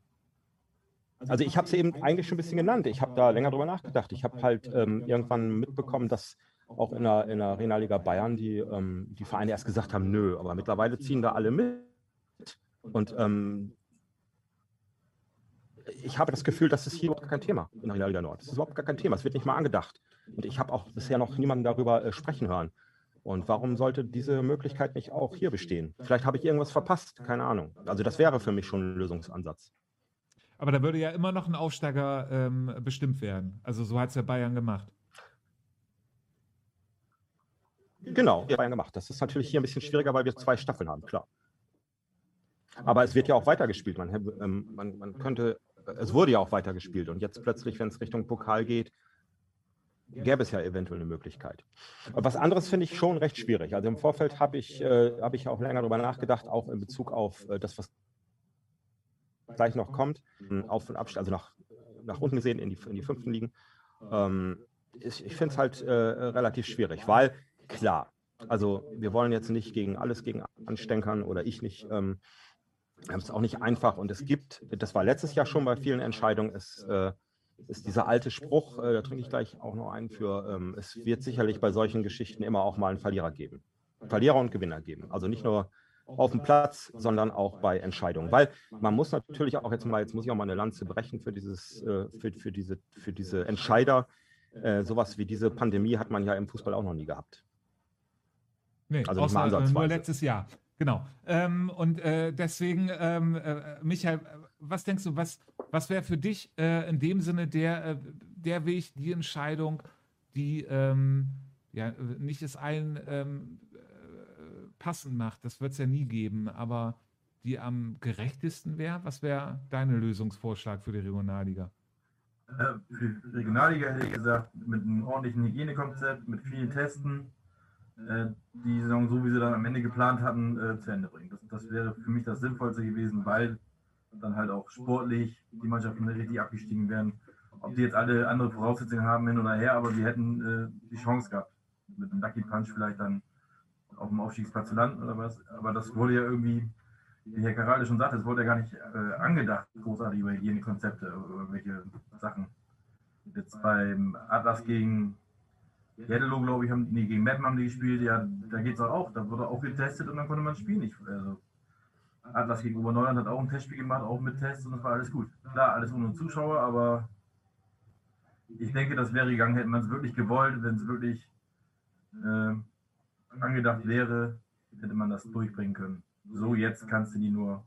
Also ich habe es eben eigentlich schon ein bisschen genannt. Ich habe da länger drüber nachgedacht. Ich habe halt ähm, irgendwann mitbekommen, dass auch in der, in der Regionalliga Bayern die, ähm, die Vereine erst gesagt haben, nö, aber mittlerweile ziehen da alle mit. Und ähm, ich habe das Gefühl, das ist hier überhaupt kein Thema in der Regionalliga Nord. Das ist überhaupt gar kein Thema. Es wird nicht mal angedacht. Und ich habe auch bisher noch niemanden darüber äh, sprechen hören. Und warum sollte diese Möglichkeit nicht auch hier bestehen? Vielleicht habe ich irgendwas verpasst, keine Ahnung. Also das wäre für mich schon ein Lösungsansatz. Aber da würde ja immer noch ein Aufsteiger ähm, bestimmt werden. Also so hat es ja Bayern gemacht. Genau, Bayern gemacht. Das ist natürlich hier ein bisschen schwieriger, weil wir zwei Staffeln haben, klar. Aber es wird ja auch weitergespielt. Man, ähm, man, man könnte, es wurde ja auch weitergespielt. Und jetzt plötzlich, wenn es Richtung Pokal geht, gäbe es ja eventuell eine Möglichkeit. Was anderes finde ich schon recht schwierig. Also im Vorfeld habe ich, äh, hab ich auch länger darüber nachgedacht, auch in Bezug auf äh, das, was gleich noch kommt, Auf- und Abstieg, also nach, nach unten gesehen in die, in die fünften Ligen. Ähm, ich, ich finde es halt äh, relativ schwierig, weil klar, also wir wollen jetzt nicht gegen alles gegen anstenkern oder ich nicht. Ähm, haben es auch nicht einfach und es gibt, das war letztes Jahr schon bei vielen Entscheidungen, es äh, ist dieser alte Spruch, äh, da trinke ich gleich auch noch einen für, ähm, es wird sicherlich bei solchen Geschichten immer auch mal einen Verlierer geben. Verlierer und Gewinner geben. Also nicht nur auf dem Platz, sondern auch bei Entscheidungen. Weil man muss natürlich auch jetzt mal, jetzt muss ich auch mal eine Lanze brechen für dieses, äh, für, für diese, für diese Entscheider. Äh, sowas wie diese Pandemie hat man ja im Fußball auch noch nie gehabt. Nee, also außer, nur letztes Jahr. Genau. Ähm, und äh, deswegen, ähm, äh, Michael, was denkst du, was, was wäre für dich äh, in dem Sinne der, äh, der Weg, die Entscheidung, die ähm, ja nicht es allen ähm, äh, passend macht? Das wird es ja nie geben, aber die am gerechtesten wäre? Was wäre dein Lösungsvorschlag für die Regionalliga? Äh, für die Regionalliga hätte ich gesagt, mit einem ordentlichen Hygienekonzept, mit vielen Testen, die Saison, so wie sie dann am Ende geplant hatten, äh, zu Ende bringen. Das, das wäre für mich das Sinnvollste gewesen, weil dann halt auch sportlich die Mannschaften richtig abgestiegen wären. Ob die jetzt alle andere Voraussetzungen haben, hin oder her, aber sie hätten äh, die Chance gehabt, mit einem Lucky Punch vielleicht dann auf dem Aufstiegsplatz zu landen oder was. Aber das wurde ja irgendwie, wie Herr Karalde schon sagte, es wurde ja gar nicht äh, angedacht, großartig über Hygienekonzepte, über irgendwelche Sachen. Jetzt beim Atlas gegen Jeddelo, glaube ich, haben, nee, gegen Meppen haben die gespielt, ja, da geht es auch. Da wurde auch getestet und dann konnte man das Spiel. Also, Atlas gegen Oberneuland hat auch ein Testspiel gemacht, auch mit Tests und das war alles gut. Klar, alles ohne Zuschauer, aber ich denke, das wäre gegangen, hätte man es wirklich gewollt, wenn es wirklich äh, angedacht wäre, hätte man das durchbringen können. So, jetzt kannst du die nur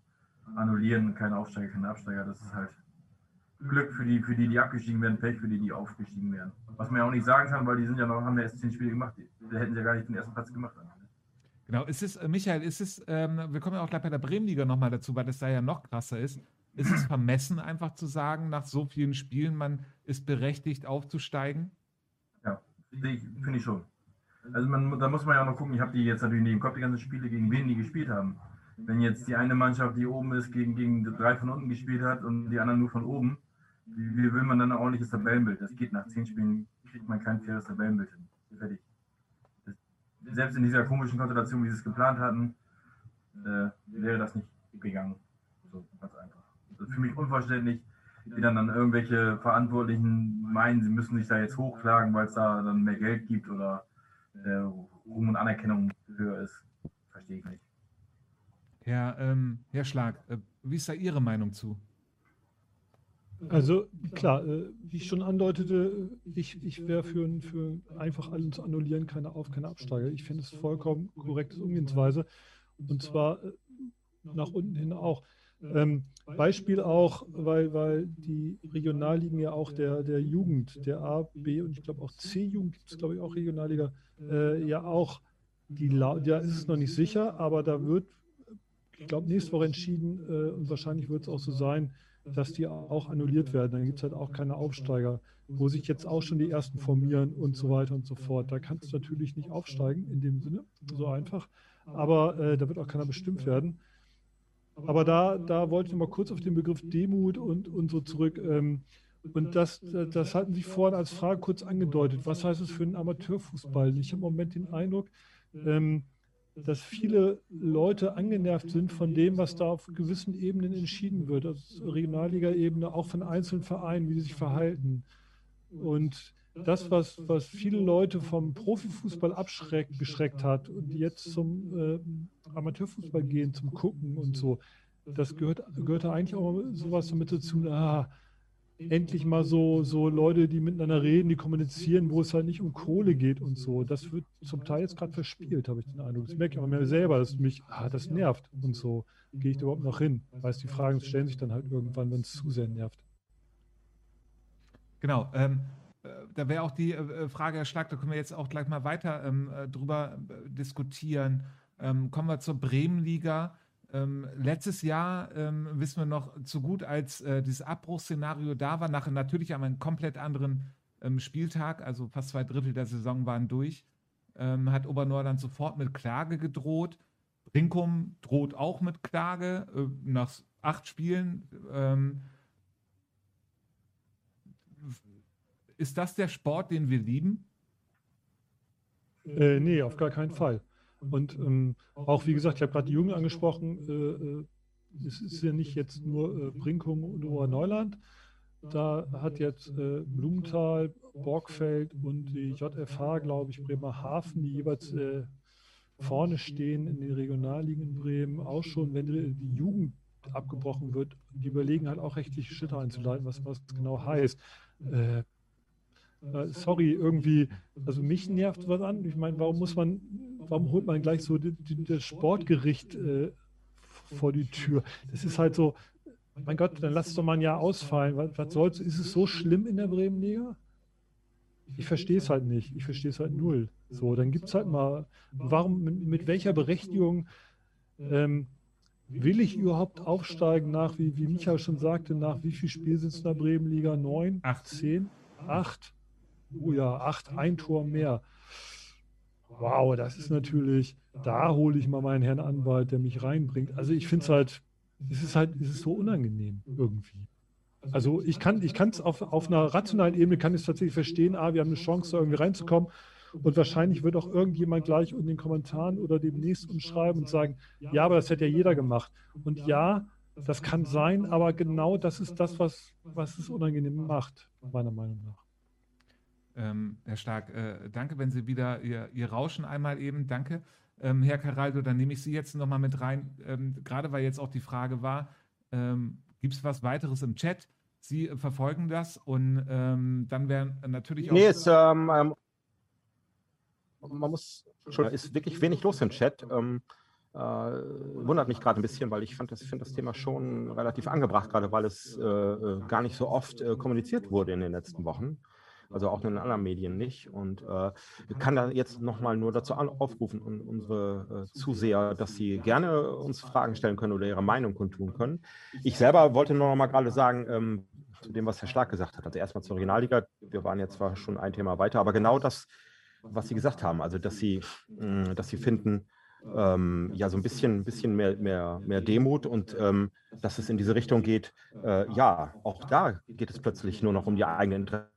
annullieren, keine Aufsteiger, keine Absteiger. Das ist halt Glück für die, für die, die abgestiegen werden, Pech für die, die aufgestiegen werden. Was man ja auch nicht sagen kann, weil die sind ja noch, haben ja erst zehn Spiele gemacht. Da hätten sie ja gar nicht den ersten Platz gemacht. Genau, ist es, äh, Michael, ist es, ähm, wir kommen ja auch gleich bei der Bremenliga nochmal dazu, weil das da ja noch krasser ist. Ist es vermessen, einfach zu sagen, nach so vielen Spielen, man ist berechtigt aufzusteigen? Ja, finde ich schon. Also man, da muss man ja auch noch gucken, ich habe die jetzt natürlich nicht im Kopf, die ganzen Spiele, gegen wen die gespielt haben. Wenn jetzt die eine Mannschaft, die oben ist, gegen, gegen drei von unten gespielt hat und die anderen nur von oben, wie, wie will man dann ein ordentliches Tabellenbild? Das geht nach zehn Spielen, kriegt man kein faires Tabellenbild hin. Fertig. Das, selbst in dieser komischen Konstellation, wie sie es geplant hatten, äh, wäre das nicht gegangen. So ganz einfach. Das ist für mich unverständlich, wie dann, dann irgendwelche Verantwortlichen meinen, sie müssen sich da jetzt hochklagen, weil es da dann mehr Geld gibt oder äh, Ruhm und Anerkennung höher ist. Verstehe ich nicht. Herr, ähm, Herr Schlag, äh, wie ist da Ihre Meinung zu? Also klar, äh, wie ich schon andeutete, ich, ich wäre für, für einfach allen zu annullieren, keine Auf-, keine Absteiger. Ich finde es vollkommen korrekte Umgehensweise. Und zwar äh, nach unten hin auch. Ähm, Beispiel auch, weil, weil die Regionalligen ja auch der, der Jugend, der A, B und ich glaube auch C-Jugend gibt es, glaube ich, auch Regionalliga, äh, ja auch, die, ja, ist es noch nicht sicher, aber da wird, ich glaube, nächste Woche entschieden äh, und wahrscheinlich wird es auch so sein, dass die auch annulliert werden. Dann gibt es halt auch keine Aufsteiger, wo sich jetzt auch schon die ersten formieren und so weiter und so fort. Da kannst du natürlich nicht aufsteigen in dem Sinne, so einfach. Aber äh, da wird auch keiner bestimmt werden. Aber da, da wollte ich mal kurz auf den Begriff Demut und, und so zurück. Ähm, und das, das hatten Sie vorhin als Frage kurz angedeutet. Was heißt es für einen Amateurfußball? Ich habe im Moment den Eindruck, ähm, dass viele Leute angenervt sind von dem, was da auf gewissen Ebenen entschieden wird, also Regionalliga-Ebene, auch von einzelnen Vereinen, wie sie sich verhalten. Und das, was, was viele Leute vom Profifußball abgeschreckt hat und jetzt zum äh, Amateurfußball gehen, zum Gucken und so, das gehört, gehörte eigentlich auch sowas damit dazu, ah, endlich mal so, so Leute, die miteinander reden, die kommunizieren, wo es halt nicht um Kohle geht und so. Das wird zum Teil jetzt gerade verspielt, habe ich den Eindruck. Das merke ich auch mir selber, dass mich, ah, das nervt und so. Gehe ich da überhaupt noch hin? Weißt die Fragen stellen sich dann halt irgendwann, wenn es zu sehr nervt. Genau. Ähm, äh, da wäre auch die äh, Frage, Herr Schlag, da können wir jetzt auch gleich mal weiter ähm, äh, drüber äh, diskutieren. Ähm, kommen wir zur Bremenliga. Ähm, letztes Jahr ähm, wissen wir noch zu gut, als äh, dieses Abbruchsszenario da war, nach natürlich einem komplett anderen ähm, Spieltag, also fast zwei Drittel der Saison waren durch, ähm, hat Oberneuland sofort mit Klage gedroht. Brinkum droht auch mit Klage äh, nach acht Spielen. Ähm, ist das der Sport, den wir lieben? Äh, nee, auf gar keinen Fall. Und ähm, auch, wie gesagt, ich habe gerade die Jungen angesprochen, äh, äh, es ist ja nicht jetzt nur äh, Brinkum und Oberneuland. Da hat jetzt äh, Blumenthal, Borgfeld und die JFH, glaube ich, Bremerhaven, die jeweils äh, vorne stehen in den Regionalligen in Bremen, auch schon, wenn die Jugend abgebrochen wird, die überlegen halt auch rechtliche Schritte einzuleiten, was was genau heißt. Äh, äh, sorry, irgendwie, also mich nervt was an. Ich meine, warum muss man, warum holt man gleich so die, die, das Sportgericht äh, vor die Tür? Das ist halt so, mein Gott, dann lass doch mal ein Jahr ausfallen. Was, was soll's? Ist es so schlimm in der Bremenliga? Ich verstehe es halt nicht. Ich verstehe es halt null. So, dann gibt es halt mal, warum, mit, mit welcher Berechtigung ähm, will ich überhaupt aufsteigen nach, wie, wie Michael schon sagte, nach wie viel Spiel sind es in der Bremenliga? Neun? Acht. Zehn? Acht? Oh ja, acht, ein Tor mehr. Wow, das ist natürlich, da hole ich mal meinen Herrn Anwalt, der mich reinbringt. Also ich finde es halt, es ist halt, es ist so unangenehm irgendwie. Also ich kann ich es auf, auf einer rationalen Ebene kann ich es tatsächlich verstehen, ah, wir haben eine Chance, da irgendwie reinzukommen. Und wahrscheinlich wird auch irgendjemand gleich in den Kommentaren oder demnächst uns schreiben und sagen, ja, aber das hätte ja jeder gemacht. Und ja, das kann sein, aber genau das ist das, was, was es unangenehm macht, meiner Meinung nach. Ähm, Herr Stark, äh, danke, wenn Sie wieder Ihr, Ihr Rauschen einmal eben, danke. Ähm, Herr Caraldo, dann nehme ich Sie jetzt nochmal mit rein, ähm, gerade weil jetzt auch die Frage war, ähm, gibt es was weiteres im Chat? Sie äh, verfolgen das und ähm, dann werden natürlich auch. Nee, es, ähm, man muss, ist wirklich wenig los im Chat. Äh, wundert mich gerade ein bisschen, weil ich fand das, finde das Thema schon relativ angebracht, gerade weil es äh, äh, gar nicht so oft äh, kommuniziert wurde in den letzten Wochen also auch in den anderen Medien nicht. Und äh, ich kann da jetzt nochmal nur dazu aufrufen, und unsere äh, Zuseher, dass sie gerne uns Fragen stellen können oder ihre Meinung kundtun können. Ich selber wollte nur noch mal gerade sagen, ähm, zu dem, was Herr Stark gesagt hat. Also erstmal zur Regionalliga. Wir waren jetzt zwar schon ein Thema weiter, aber genau das, was Sie gesagt haben, also dass Sie, mh, mm, dass Sie finden, ähm, ja, so ein bisschen, bisschen mehr, mehr, mehr Demut und ähm, dass es in diese Richtung geht. Äh, ja, auch da geht es plötzlich nur noch um die eigenen Interessen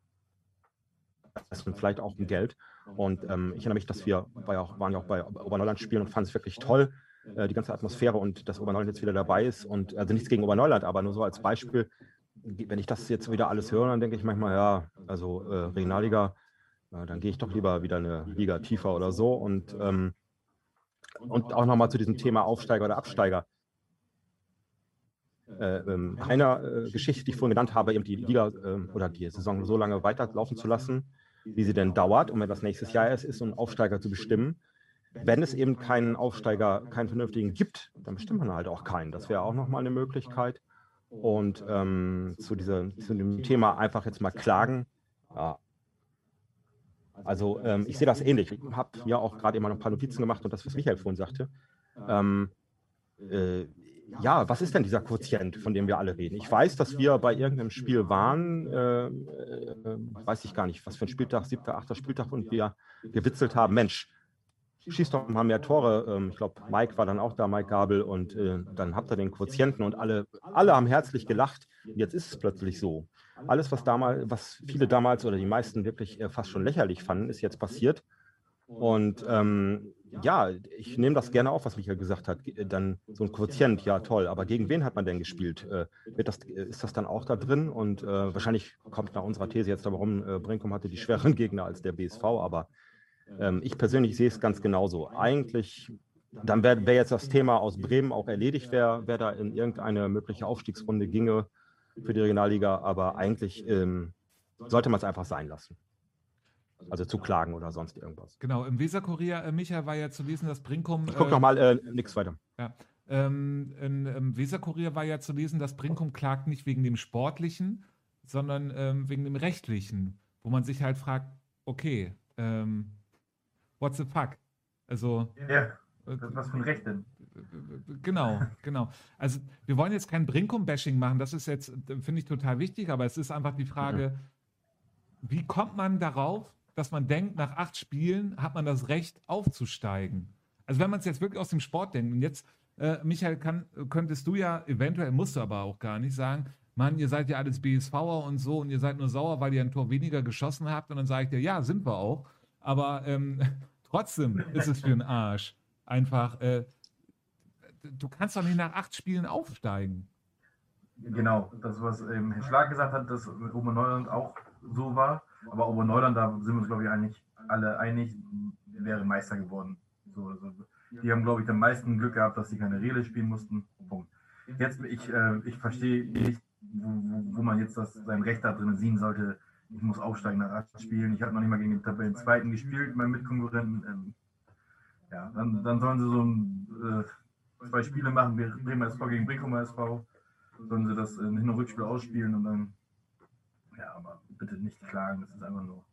und vielleicht auch um Geld. Und ähm, ich erinnere mich, dass wir war auch, waren ja auch bei Oberneuland spielen und fanden es wirklich toll, äh, die ganze Atmosphäre und dass Oberneuland jetzt wieder dabei ist. Und also nichts gegen Oberneuland, aber nur so als Beispiel, wenn ich das jetzt wieder alles höre, dann denke ich manchmal, ja, also äh, Regionalliga, äh, dann gehe ich doch lieber wieder eine Liga tiefer oder so. Und, ähm, und auch nochmal zu diesem Thema Aufsteiger oder Absteiger. Äh, ähm, einer äh, Geschichte, die ich vorhin genannt habe, eben die Liga äh, oder die Saison so lange weiterlaufen zu lassen, wie sie denn dauert, und wenn das nächstes Jahr ist, ist, um einen Aufsteiger zu bestimmen. Wenn es eben keinen Aufsteiger, keinen vernünftigen gibt, dann bestimmt man halt auch keinen. Das wäre auch nochmal eine Möglichkeit. Und ähm, zu, dieser, zu dem Thema einfach jetzt mal klagen. Ja. Also ähm, ich sehe das ähnlich. Ich habe ja auch gerade immer noch ein paar Notizen gemacht und das, was Michael vorhin sagte. Ähm, äh, ja, was ist denn dieser Quotient, von dem wir alle reden? Ich weiß, dass wir bei irgendeinem Spiel waren, äh, äh, weiß ich gar nicht, was für ein Spieltag, siebter, achter Spieltag, und wir gewitzelt haben, Mensch, schießt doch mal mehr Tore. Ähm, ich glaube, Mike war dann auch da, Mike Gabel, und äh, dann habt ihr den Quotienten und alle, alle haben herzlich gelacht. Jetzt ist es plötzlich so. Alles, was damals, was viele damals oder die meisten wirklich äh, fast schon lächerlich fanden, ist jetzt passiert. Und ähm, ja, ich nehme das gerne auf, was Michael gesagt hat. Dann so ein Quotient, ja toll. Aber gegen wen hat man denn gespielt? Äh, wird das, ist das dann auch da drin? Und äh, wahrscheinlich kommt nach unserer These jetzt darum, äh, Brinkum hatte die schwereren Gegner als der BSV. Aber ähm, ich persönlich sehe es ganz genauso. Eigentlich, dann wäre wär jetzt das Thema aus Bremen auch erledigt, wer, wer da in irgendeine mögliche Aufstiegsrunde ginge für die Regionalliga. Aber eigentlich ähm, sollte man es einfach sein lassen. Also zu klagen oder sonst irgendwas. Genau, im Weserkurier, äh, Micha, war ja zu lesen, dass Brinkum. Ich gucke äh, nochmal, äh, nichts weiter. Ja. Ähm, in, Im Weserkurier war ja zu lesen, dass Brinkum klagt nicht wegen dem Sportlichen, sondern ähm, wegen dem Rechtlichen, wo man sich halt fragt, okay, ähm, what the fuck? Also. Ja, äh, was für ein Recht denn? [LAUGHS] Genau, genau. Also wir wollen jetzt kein Brinkum-Bashing machen, das ist jetzt, finde ich, total wichtig, aber es ist einfach die Frage, mhm. wie kommt man darauf, dass man denkt, nach acht Spielen hat man das Recht aufzusteigen. Also wenn man es jetzt wirklich aus dem Sport denkt und jetzt, äh, Michael, kann, könntest du ja, eventuell musst du aber auch gar nicht sagen, Mann, ihr seid ja alles BSVer und so und ihr seid nur sauer, weil ihr ein Tor weniger geschossen habt und dann sage ich dir, ja, sind wir auch, aber ähm, [LAUGHS] trotzdem ist es für den Arsch. Einfach, äh, du kannst doch nicht nach acht Spielen aufsteigen. Genau, das, was ähm, Herr Schlag gesagt hat, dass mit Oberneurland auch so war. Aber Oberneuland, da sind wir uns, glaube ich, eigentlich alle einig, wäre Meister geworden. So, so. Die haben, glaube ich, am meisten Glück gehabt, dass sie keine Rele spielen mussten. Punkt. Jetzt, ich, äh, ich verstehe nicht, wo, wo, man jetzt das, sein Recht da drin sehen sollte, ich muss aufsteigen nach acht Spielen. Ich habe noch nicht mal gegen den Tabellenzweiten gespielt, meinen Mitkonkurrenten. Ähm, ja, dann, dann sollen sie so ein, äh, zwei Spiele machen, Bremer SV gegen Brinkumer SV. Sollen sie das in Hin- und Rückspiel ausspielen und dann, ja, aber bitte nicht klagen, das ist einfach nur.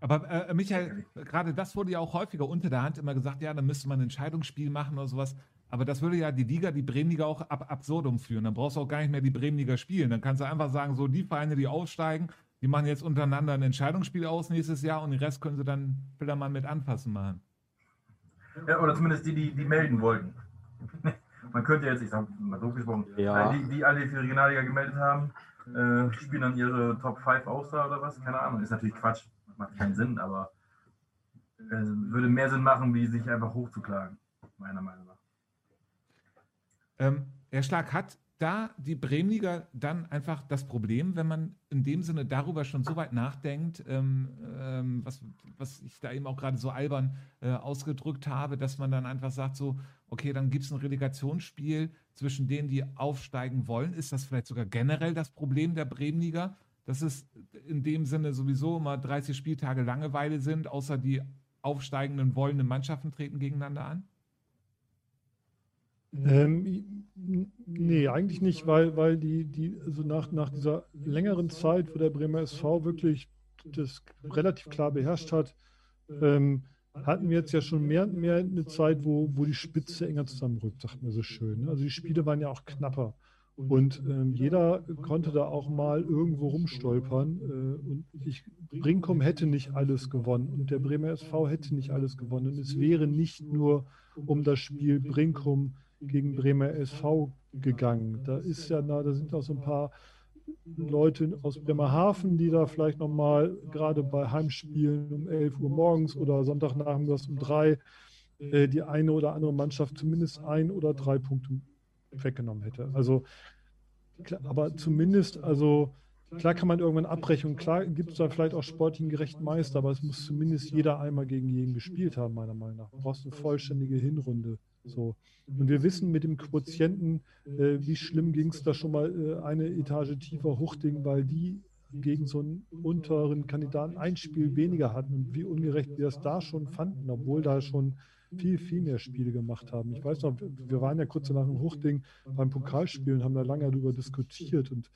Aber äh, Michael, gerade das wurde ja auch häufiger unter der Hand immer gesagt, ja, dann müsste man ein Entscheidungsspiel machen oder sowas. Aber das würde ja die Liga, die Bremenliga auch ab absurdum führen. Dann brauchst du auch gar nicht mehr die Bremenliga spielen. Dann kannst du einfach sagen, so die Vereine, die aufsteigen, die machen jetzt untereinander ein Entscheidungsspiel aus nächstes Jahr und den Rest können sie dann wieder mal mit anfassen machen. Ja, oder zumindest die, die, die melden wollten. [LAUGHS] Man könnte jetzt, ich sag mal so gesprochen, Ja. die, die alle für die Regionalliga gemeldet haben, äh, spielen dann ihre Top 5 aus oder was? Keine Ahnung. Ist natürlich Quatsch, macht keinen Sinn, aber äh, würde mehr Sinn machen, wie sich einfach hochzuklagen, meiner Meinung nach. Ähm, Herr Schlag, hat da die Bremenliga dann einfach das Problem, wenn man in dem Sinne darüber schon so weit nachdenkt, ähm, ähm, was, was ich da eben auch gerade so albern äh, ausgedrückt habe, dass man dann einfach sagt, so, okay, dann gibt es ein Relegationsspiel zwischen denen, die aufsteigen wollen. Ist das vielleicht sogar generell das Problem der Bremenliga, dass es in dem Sinne sowieso immer 30 Spieltage Langeweile sind, außer die aufsteigenden wollenden Mannschaften treten gegeneinander an? Ähm, nee, eigentlich nicht, weil, weil die, die, also nach, nach dieser längeren Zeit, wo der Bremer SV wirklich das relativ klar beherrscht hat, ähm, hatten wir jetzt ja schon mehr und mehr eine Zeit, wo, wo die Spitze enger zusammenrückt, sagt man so schön. ne? Also die Spiele waren ja auch knapper. Und ähm, jeder konnte da auch mal irgendwo rumstolpern. Äh, und ich, Brinkum hätte nicht alles gewonnen und der Bremer SV hätte nicht alles gewonnen. Und es wäre nicht nur um das Spiel Brinkum gegen Bremer SV gegangen. Da ist ja, na, da sind auch so ein paar Leute aus Bremerhaven, die da vielleicht nochmal gerade bei Heimspielen um 11 Uhr morgens oder Sonntagnachmittags um drei äh, die eine oder andere Mannschaft zumindest ein oder drei Punkte weggenommen hätte. Also, aber zumindest, also klar kann man irgendwann abbrechen klar gibt es da vielleicht auch sportlichen gerechten Meister, aber es muss zumindest jeder einmal gegen jeden gespielt haben, meiner Meinung nach. Du brauchst eine vollständige Hinrunde. So. Und wir wissen mit dem Quotienten, äh, wie schlimm ging es da schon mal äh, eine Etage tiefer Huchting, weil die gegen so einen unteren Kandidaten ein Spiel weniger hatten und wie ungerecht wir das da schon fanden, obwohl da schon viel, viel mehr Spiele gemacht haben. Ich weiß noch, wir waren ja kurz danach in Huchting beim Pokalspiel und haben da lange darüber diskutiert und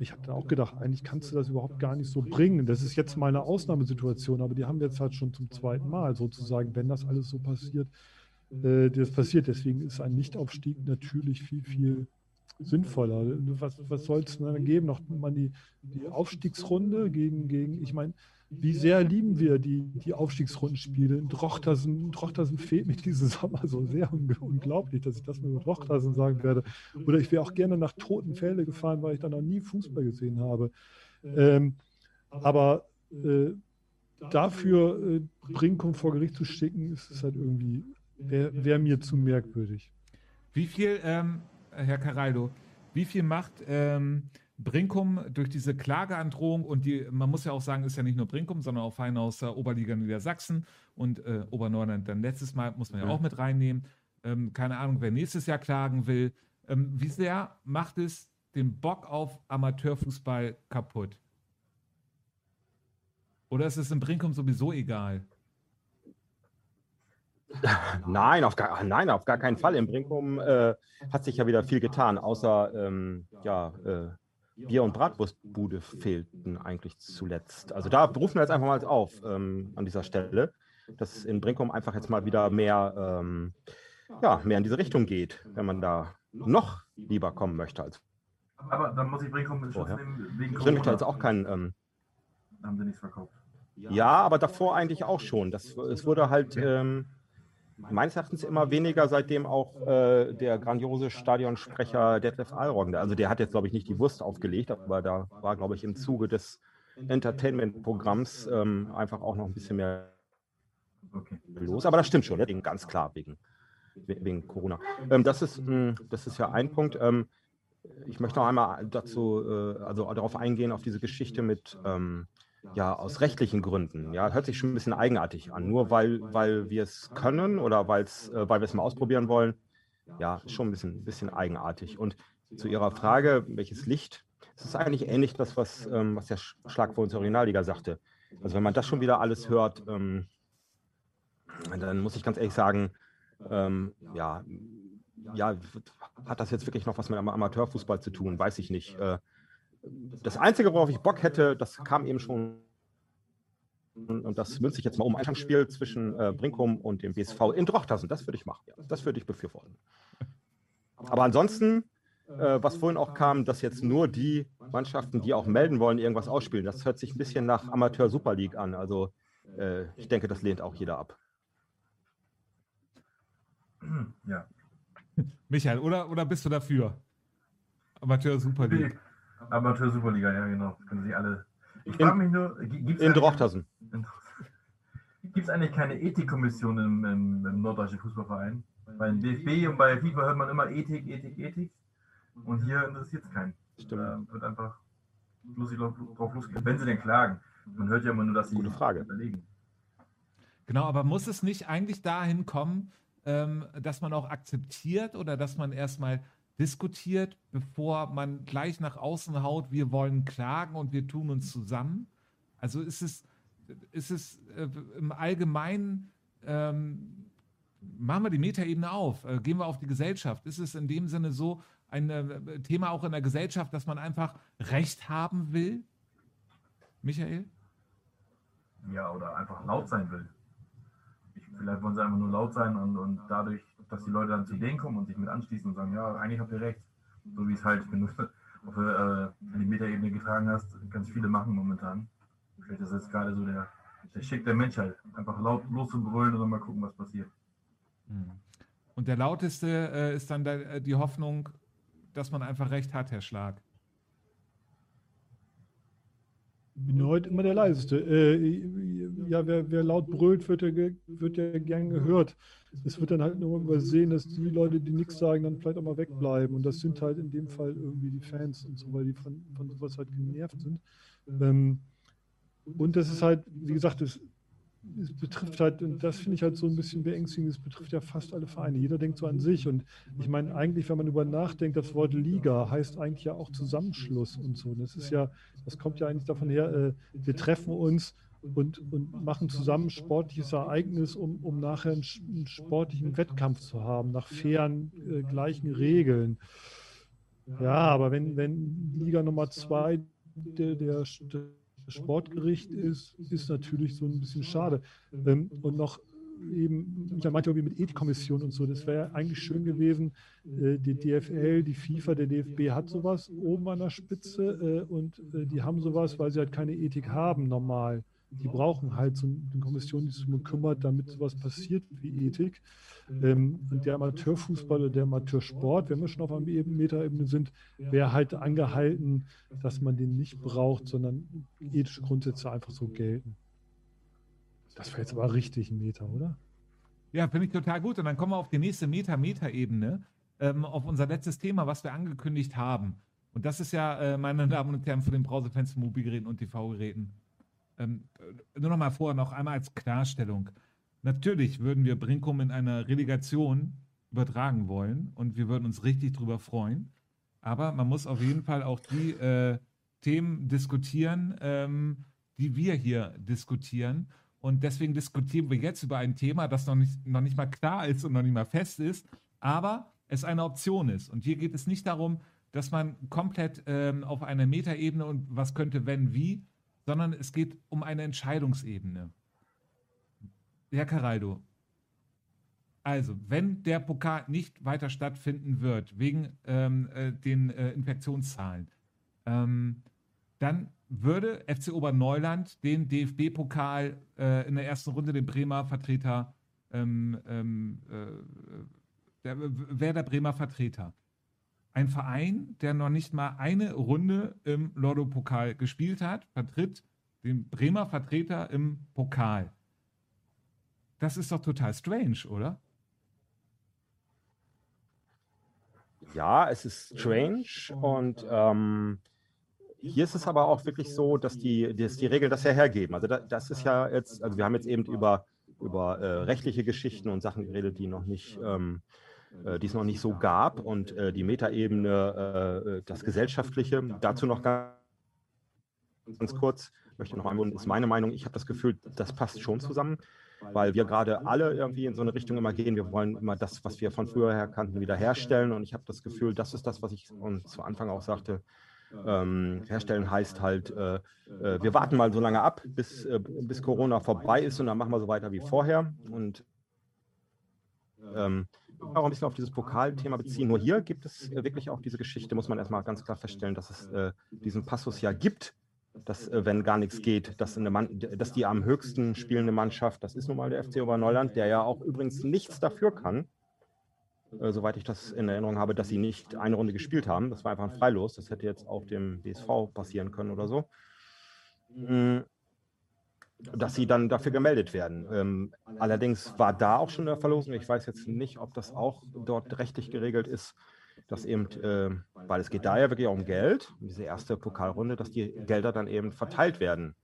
ich habe dann auch gedacht, eigentlich kannst du das überhaupt gar nicht so bringen. Das ist jetzt mal eine Ausnahmesituation, aber die haben wir jetzt halt schon zum zweiten Mal sozusagen, wenn das alles so passiert, äh, das passiert. Deswegen ist ein Nichtaufstieg natürlich viel, viel sinnvoller. Was, was soll es dann geben? Noch mal die, die Aufstiegsrunde gegen, gegen ich meine, wie sehr lieben wir die, die Aufstiegsrundenspiele? In Drochtersen fehlt mir diese Sommer so sehr un unglaublich, dass ich das nur mit Drochtersen sagen werde. Oder ich wäre auch gerne nach Totenfelde gefahren, weil ich da noch nie Fußball gesehen habe. Ähm, aber äh, dafür äh, Brinkum vor Gericht zu schicken, ist es halt irgendwie, wäre wär mir zu merkwürdig. Wie viel, ähm, Herr Caraldo, wie viel macht ähm, Brinkum durch diese Klageandrohung und die, man muss ja auch sagen, ist ja nicht nur Brinkum, sondern auch Vereine aus der Oberliga Niedersachsen und äh, Obernordland dann letztes Mal, muss man ja, Ja. auch mit reinnehmen. Ähm, keine Ahnung, wer nächstes Jahr klagen will. Ähm, wie sehr macht es den Bock auf Amateurfußball kaputt? Oder ist es in Brinkum sowieso egal? Nein, auf gar, nein, auf gar keinen Fall. Im Brinkum äh, hat sich ja wieder viel getan, außer ähm, ja, äh, Bier- und Bratwurstbude fehlten eigentlich zuletzt. Also da rufen wir jetzt einfach mal auf ähm, an dieser Stelle, dass in Brinkum einfach jetzt mal wieder mehr, ähm, ja, mehr in diese Richtung geht, wenn man da noch lieber kommen möchte als Aber dann muss ich Brinkum in Schutz Vorher. nehmen, wegen Ich finde da jetzt auch kein. Ähm, Haben sie nichts verkauft. ja, aber davor eigentlich auch schon. Das, es wurde halt ähm, meines Erachtens immer weniger, seitdem auch äh, der grandiose Stadionsprecher Detlef Alroggen, also der hat jetzt, glaube ich, nicht die Wurst aufgelegt, aber da war, glaube ich, im Zuge des Entertainment-Programms ähm, einfach auch noch ein bisschen mehr los. Aber das stimmt schon, wegen, ganz klar wegen, we- wegen Corona. Ähm, das, ist, mh, das ist ja ein Punkt. Ähm, ich möchte noch einmal dazu, äh, also darauf eingehen, auf diese Geschichte mit, ähm, ja, aus rechtlichen Gründen. Ja, hört sich schon ein bisschen eigenartig an. Nur weil, weil wir es können oder weil's, äh, weil wir es mal ausprobieren wollen, ja, schon ein bisschen, bisschen eigenartig. Und zu Ihrer Frage, welches Licht es ist eigentlich ähnlich das, was, ähm, was der Schlag vor uns Originalliga sagte. Also wenn man das schon wieder alles hört, ähm, dann muss ich ganz ehrlich sagen, ähm, ja, ja, hat das jetzt wirklich noch was mit Amateurfußball zu tun? Weiß ich nicht. Äh, das Einzige, worauf ich Bock hätte, das kam eben schon, und das münze ich jetzt mal um, ein Spiel zwischen äh, Brinkum und dem BSV in Drochtersen. Das würde ich machen. Das würde ich befürworten. Aber ansonsten, äh, was vorhin auch kam, dass jetzt nur die Mannschaften, die auch melden wollen, irgendwas ausspielen, das hört sich ein bisschen nach Amateur Super League an. Also äh, ich denke, das lehnt auch jeder ab. Ja. Michael, oder, oder bist du dafür? Amateur Super League. Amateur Superliga, ja genau. Das können sie alle. Ich frage mich nur, gibt's in Drochtersen. [LAUGHS] Gibt es eigentlich keine Ethikkommission im, im, im Norddeutschen Fußballverein? Bei DFB und bei FIFA hört man immer Ethik, Ethik, Ethik. Und hier interessiert es keinen. Stimmt. Da wird einfach lustig drauf losgehen. Wenn sie denn klagen. Man hört ja immer nur, dass sie Gute Frage. überlegen. Genau, aber muss es nicht eigentlich dahin kommen, ähm, dass man auch akzeptiert oder dass man erstmal diskutiert, bevor man gleich nach außen haut, wir wollen klagen und wir tun uns zusammen? Also ist es, ist es äh, im Allgemeinen, ähm, machen wir die Metaebene auf, äh, gehen wir auf die Gesellschaft. Ist es in dem Sinne so ein äh, Thema auch in der Gesellschaft, dass man einfach Recht haben will? Michael? Ja, oder einfach laut sein will. Ich, vielleicht wollen sie einfach nur laut sein und, und dadurch dass die Leute dann zu denen kommen und sich mit anschließen und sagen, ja, eigentlich habt ihr recht. So wie es halt, wenn du [LAUGHS] auf äh, die Metaebene getragen hast, ganz viele machen momentan. Vielleicht ist das gerade so der, der Schick der Menschheit. Einfach laut loszubrüllen und dann mal gucken, was passiert. Hm. Und der lauteste äh, ist dann der, äh, die Hoffnung, dass man einfach recht hat, Herr Schlag. Ich bin heute immer der leiseste. Äh, ja, wer, wer, laut brüllt, wird ja, wird ja gern gehört. Es wird dann halt nur übersehen, dass die Leute, die nichts sagen, dann vielleicht auch mal wegbleiben. Und das sind halt in dem Fall irgendwie die Fans und so, weil die von, von sowas halt genervt sind. Ähm, und das ist halt, wie gesagt, das, es betrifft halt, und das finde ich halt so ein bisschen beängstigend, es betrifft ja fast alle Vereine. Jeder denkt so an sich. Und ich meine, eigentlich, wenn man über nachdenkt, das Wort Liga heißt eigentlich ja auch Zusammenschluss und so. Das ist ja, das kommt ja eigentlich davon her, äh, wir treffen uns und, und machen zusammen ein sportliches Ereignis, um, um nachher einen, einen sportlichen Wettkampf zu haben, nach fairen, äh, gleichen Regeln. Ja, aber wenn, wenn Liga Nummer zwei der, der, Sportgericht ist, ist natürlich so ein bisschen schade. Ähm, und noch eben, ich meinte irgendwie mit Ethikkommission und so, das wäre eigentlich schön gewesen. Äh, die DFL, die FIFA, der DFB hat sowas oben an der Spitze äh, und äh, die haben sowas, weil sie halt keine Ethik haben normal. Die brauchen halt so eine Kommission, die sich darum kümmert, damit sowas passiert wie Ethik. Ähm, und der Amateurfußball oder der Amateursport, wenn wir schon auf einer Metaebene sind, wäre halt angehalten, dass man den nicht braucht, sondern ethische Grundsätze einfach so gelten. Das wäre jetzt aber richtig ein Meta, oder? Ja, finde ich total gut. Und dann kommen wir auf die nächste Meta-Meta-Ebene, ähm, auf unser letztes Thema, was wir angekündigt haben. Und das ist ja, äh, meine Damen und Herren, von den Brausefans, Mobilgeräten und TV-Geräten. Ähm, nur noch mal vorher noch einmal als Klarstellung. Natürlich würden wir Brinkum in einer Relegation übertragen wollen und wir würden uns richtig drüber freuen. Aber man muss auf jeden Fall auch die äh, Themen diskutieren, ähm, die wir hier diskutieren. Und deswegen diskutieren wir jetzt über ein Thema, das noch nicht, noch nicht mal klar ist und noch nicht mal fest ist, aber es eine Option ist. Und hier geht es nicht darum, dass man komplett ähm, auf einer Metaebene und was könnte, wenn, wie, sondern es geht um eine Entscheidungsebene. Herr Caraldo, also, wenn der Pokal nicht weiter stattfinden wird, wegen ähm, äh, den äh, Infektionszahlen, ähm, dann würde FC Oberneuland den DFB-Pokal äh, in der ersten Runde den Bremer Vertreter, ähm, ähm äh, wäre der Bremer Vertreter. Ein Verein, der noch nicht mal eine Runde im Lotto-Pokal gespielt hat, vertritt den Bremer Vertreter im Pokal. Das ist doch total strange, oder? Ja, es ist strange und ähm, hier ist es aber auch wirklich so, dass die, dass die Regeln das ja hergeben. Also da, das ist ja jetzt, also wir haben jetzt eben über, über äh, rechtliche Geschichten und Sachen geredet, die noch nicht, ähm, äh, die es noch nicht so gab und äh, die Metaebene, äh, das Gesellschaftliche. Dazu noch ganz, kurz, möchte noch einmal, ist meine Meinung, ich habe das Gefühl, das passt schon zusammen, weil wir gerade alle irgendwie in so eine Richtung immer gehen. Wir wollen immer das, was wir von früher her kannten, wieder herstellen und ich habe das Gefühl, das ist das, was ich und zu Anfang auch sagte, ähm, herstellen heißt halt, äh, äh, wir warten mal so lange ab, bis, äh, bis Corona vorbei ist und dann machen wir so weiter wie vorher. Und ähm, auch ein bisschen auf dieses Pokalthema beziehen. Nur hier gibt es äh, wirklich auch diese Geschichte, muss man erstmal ganz klar feststellen, dass es äh, diesen Passus ja gibt, dass, äh, wenn gar nichts geht, dass, dass, die am höchsten spielende Mannschaft, das ist nun mal der FC Oberneuland, der ja auch übrigens nichts dafür kann, äh, soweit ich das in Erinnerung habe, dass sie nicht eine Runde gespielt haben. Das war einfach ein Freilos. Das hätte jetzt auch dem BSV passieren können oder so. Mhm dass sie dann dafür gemeldet werden. Ähm, allerdings war da auch schon eine Verlosung. Ich weiß jetzt nicht, ob das auch dort rechtlich geregelt ist, dass eben, äh, weil es geht da ja wirklich auch um Geld, diese erste Pokalrunde, dass die Gelder dann eben verteilt werden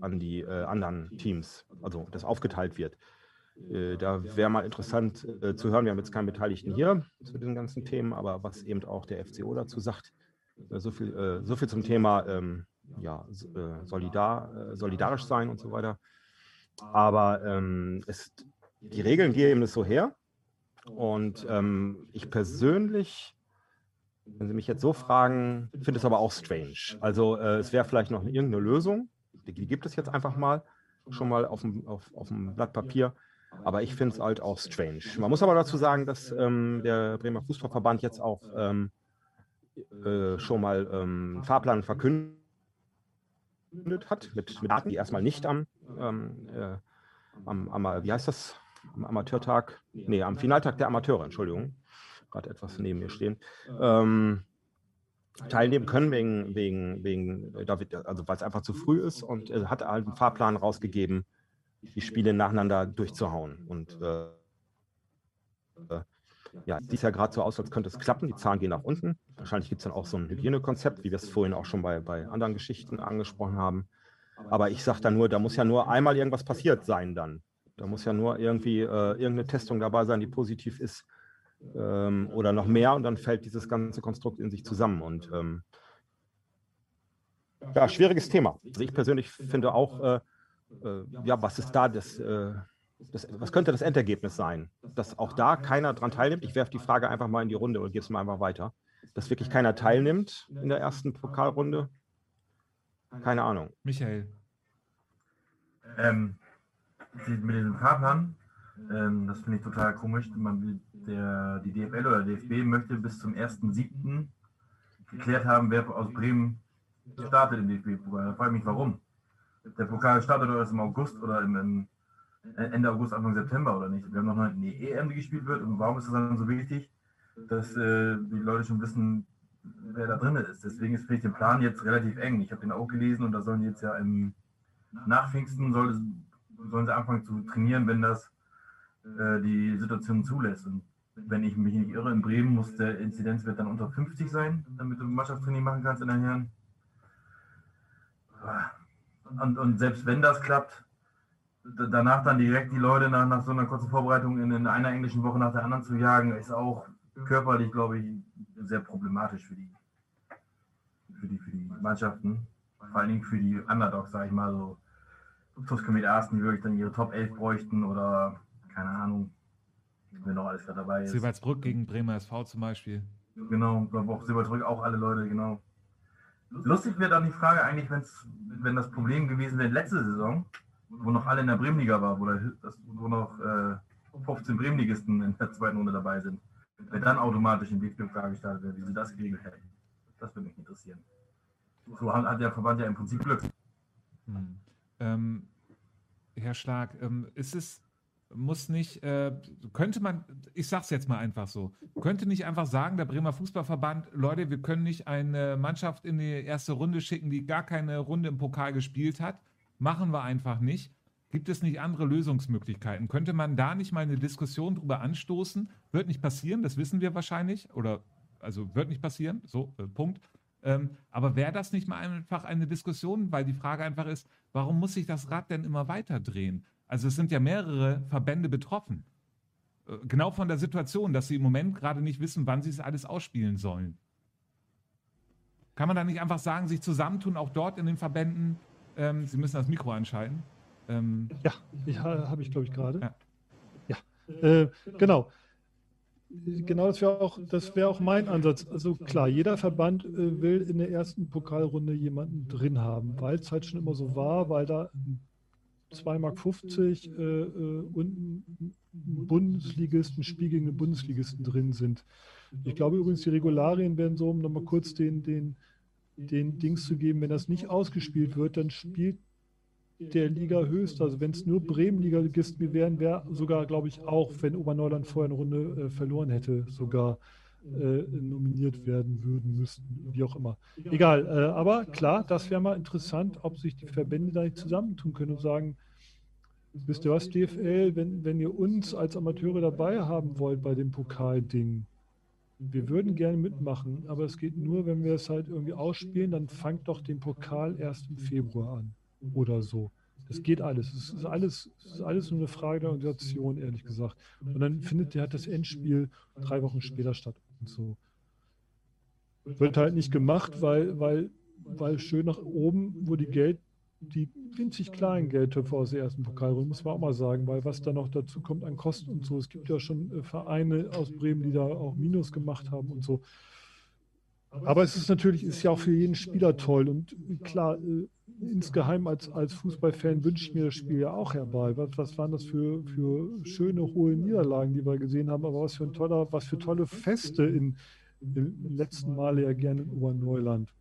an die äh, anderen Teams, also das aufgeteilt wird. Äh, da wäre mal interessant äh, zu hören. Wir haben jetzt keinen Beteiligten hier zu diesen ganzen Themen, aber was eben auch der FCO dazu sagt. Äh, so viel, äh, so viel zum Thema ähm, ja, äh, solidar, äh, solidarisch sein und so weiter. Aber ähm, es, die Regeln geben es so her. Und ähm, ich persönlich, wenn Sie mich jetzt so fragen, finde es aber auch strange. Also äh, es wäre vielleicht noch irgendeine Lösung. Die, die, gibt es jetzt einfach mal, schon mal auf dem, auf, auf dem Blatt Papier. Aber ich finde es halt auch strange. Man muss aber dazu sagen, dass ähm, der Bremer Fußballverband jetzt auch ähm, äh, schon mal ähm, Fahrplan verkündet hat, mit, mit Daten, die erstmal nicht am, ähm, äh, am, am, wie heißt das, am Amateurtag, nee, am Finaltag der Amateure, Entschuldigung, gerade etwas neben mir stehen, ähm, teilnehmen können wegen, wegen, wegen also weil es einfach zu früh ist und er hat einen Fahrplan rausgegeben, die Spiele nacheinander durchzuhauen. Und äh, äh ja, sieht ja gerade so aus, als könnte es klappen. Die Zahlen gehen nach unten. Wahrscheinlich gibt es dann auch so ein Hygienekonzept, wie wir es vorhin auch schon bei, bei anderen Geschichten angesprochen haben. Aber ich sage da nur, da muss ja nur einmal irgendwas passiert sein dann. Da muss ja nur irgendwie äh, irgendeine Testung dabei sein, die positiv ist ähm, oder noch mehr und dann fällt dieses ganze Konstrukt in sich zusammen. Und ähm, ja, schwieriges Thema. Also ich persönlich finde auch, äh, äh, ja, was ist da das, äh, das, was könnte das Endergebnis sein? Dass auch da keiner dran teilnimmt. Ich werfe die Frage einfach mal in die Runde und gebe es mal einfach weiter. Dass wirklich keiner teilnimmt in der ersten Pokalrunde. Keine Ahnung. Michael. Ähm, mit dem Fahrplan, ähm, das finde ich total komisch. Man, der, die DFL oder DFB möchte bis zum 1.7. geklärt haben, wer aus Bremen startet im DFB-Pokal. Da frage ich mich, warum. Der Pokal startet doch erst im August oder im, im Ende August, Anfang September oder nicht. Wir haben noch eine EM, die gespielt wird. Und warum ist das dann so wichtig, dass äh, die Leute schon wissen, wer da drin ist? Deswegen ist vielleicht der Plan jetzt relativ eng. Ich habe den auch gelesen und da sollen jetzt ja im nach Pfingsten soll, sollen sie anfangen zu trainieren, wenn das äh, die Situation zulässt. Und wenn ich mich nicht irre, in Bremen muss der Inzidenzwert dann unter 50 sein, damit du Mannschaftstraining machen kannst in der Herren. Und, und selbst wenn das klappt, danach dann direkt die Leute nach, nach so einer kurzen Vorbereitung in, in, einer englischen Woche nach der anderen zu jagen, ist auch körperlich, glaube ich, sehr problematisch für die, für die, für die Mannschaften. Vor allen Dingen für die Underdogs, sage ich mal, so Tuscomet Arsten, die wirklich dann ihre Top 11 bräuchten oder keine Ahnung, wenn noch alles gerade dabei ist. Silbersbrück gegen Bremer SV zum Beispiel. Genau, auch Silbersbrück auch alle Leute, genau. Lustig wäre dann die Frage eigentlich, wenn's, wenn das Problem gewesen wäre letzte Saison, wo noch alle in der Bremenliga war, wo, das, wo noch äh, 15 Bremenligisten in der zweiten Runde dabei sind, wer dann automatisch in DFB-Pokal gestartet wäre, wie sie das geregelt hätten. Das würde mich interessieren. So hat der Verband ja im Prinzip Glück. Hm. Ähm, Herr Schlag, ähm, ist es, muss nicht, äh, könnte man, ich sag's jetzt mal einfach so, könnte nicht einfach sagen, der Bremer Fußballverband, Leute, wir können nicht eine Mannschaft in die erste Runde schicken, die gar keine Runde im Pokal gespielt hat, Machen wir einfach nicht. Gibt es nicht andere Lösungsmöglichkeiten? Könnte man da nicht mal eine Diskussion drüber anstoßen? Wird nicht passieren, das wissen wir wahrscheinlich. Oder, also wird nicht passieren, so, äh, Punkt. Ähm, aber wäre das nicht mal einfach eine Diskussion? Weil die Frage einfach ist, warum muss sich das Rad denn immer weiter drehen? Also es sind ja mehrere Verbände betroffen. Äh, genau von der Situation, dass sie im Moment gerade nicht wissen, wann sie es alles ausspielen sollen. Kann man da nicht einfach sagen, sich zusammentun, auch dort in den Verbänden? Ähm, sie müssen das Mikro anschalten. Ähm, ja, ja habe ich, glaube ich, gerade. Ja, ja. Äh, genau. Genau, das wäre auch, wär auch mein Ansatz. Also klar, jeder Verband äh, will in der ersten Pokalrunde jemanden drin haben, weil es halt schon immer so war, weil da 2,50 Mark äh, äh, und ein Bundesligisten, Spiel gegen den Bundesligisten drin sind. Ich glaube übrigens, die Regularien werden so, um nochmal kurz den, den, den Dings zu geben, wenn das nicht ausgespielt wird, dann spielt der Liga höchst. Also wenn es nur Bremen-Liga-Ligisten wären, wäre sogar, glaube ich, auch, wenn Oberneuland vorher eine Runde äh, verloren hätte, sogar äh, nominiert werden würden müssten, wie auch immer. Egal, äh, aber klar, das wäre mal interessant, ob sich die Verbände da nicht zusammentun können und sagen, wisst ihr was, DFL, wenn, wenn ihr uns als Amateure dabei haben wollt bei dem Pokalding, wir würden gerne mitmachen, aber es geht nur, wenn wir es halt irgendwie ausspielen, dann fangt doch den Pokal erst im Februar an oder so. Das geht alles. Es ist alles, es ist alles nur eine Frage der Organisation, ehrlich gesagt. Und dann findet ja das Endspiel drei Wochen später statt und so. Wird halt nicht gemacht, weil, weil, weil schön nach oben, wo die Geld, die winzig kleinen Geldtöpfe aus der ersten Pokalrunde, muss man auch mal sagen, weil was da noch dazu kommt an Kosten und so. Es gibt ja schon äh, Vereine aus Bremen, die da auch Minus gemacht haben und so. Aber es ist natürlich, ist ja auch für jeden Spieler toll. Und klar, äh, insgeheim als, als Fußballfan wünsche ich mir das Spiel ja auch herbei. Was, was waren das für, für schöne, hohe Niederlagen, die wir gesehen haben, aber was für ein toller, was für tolle Feste in, im letzten Male ja gerne in Oberneuland.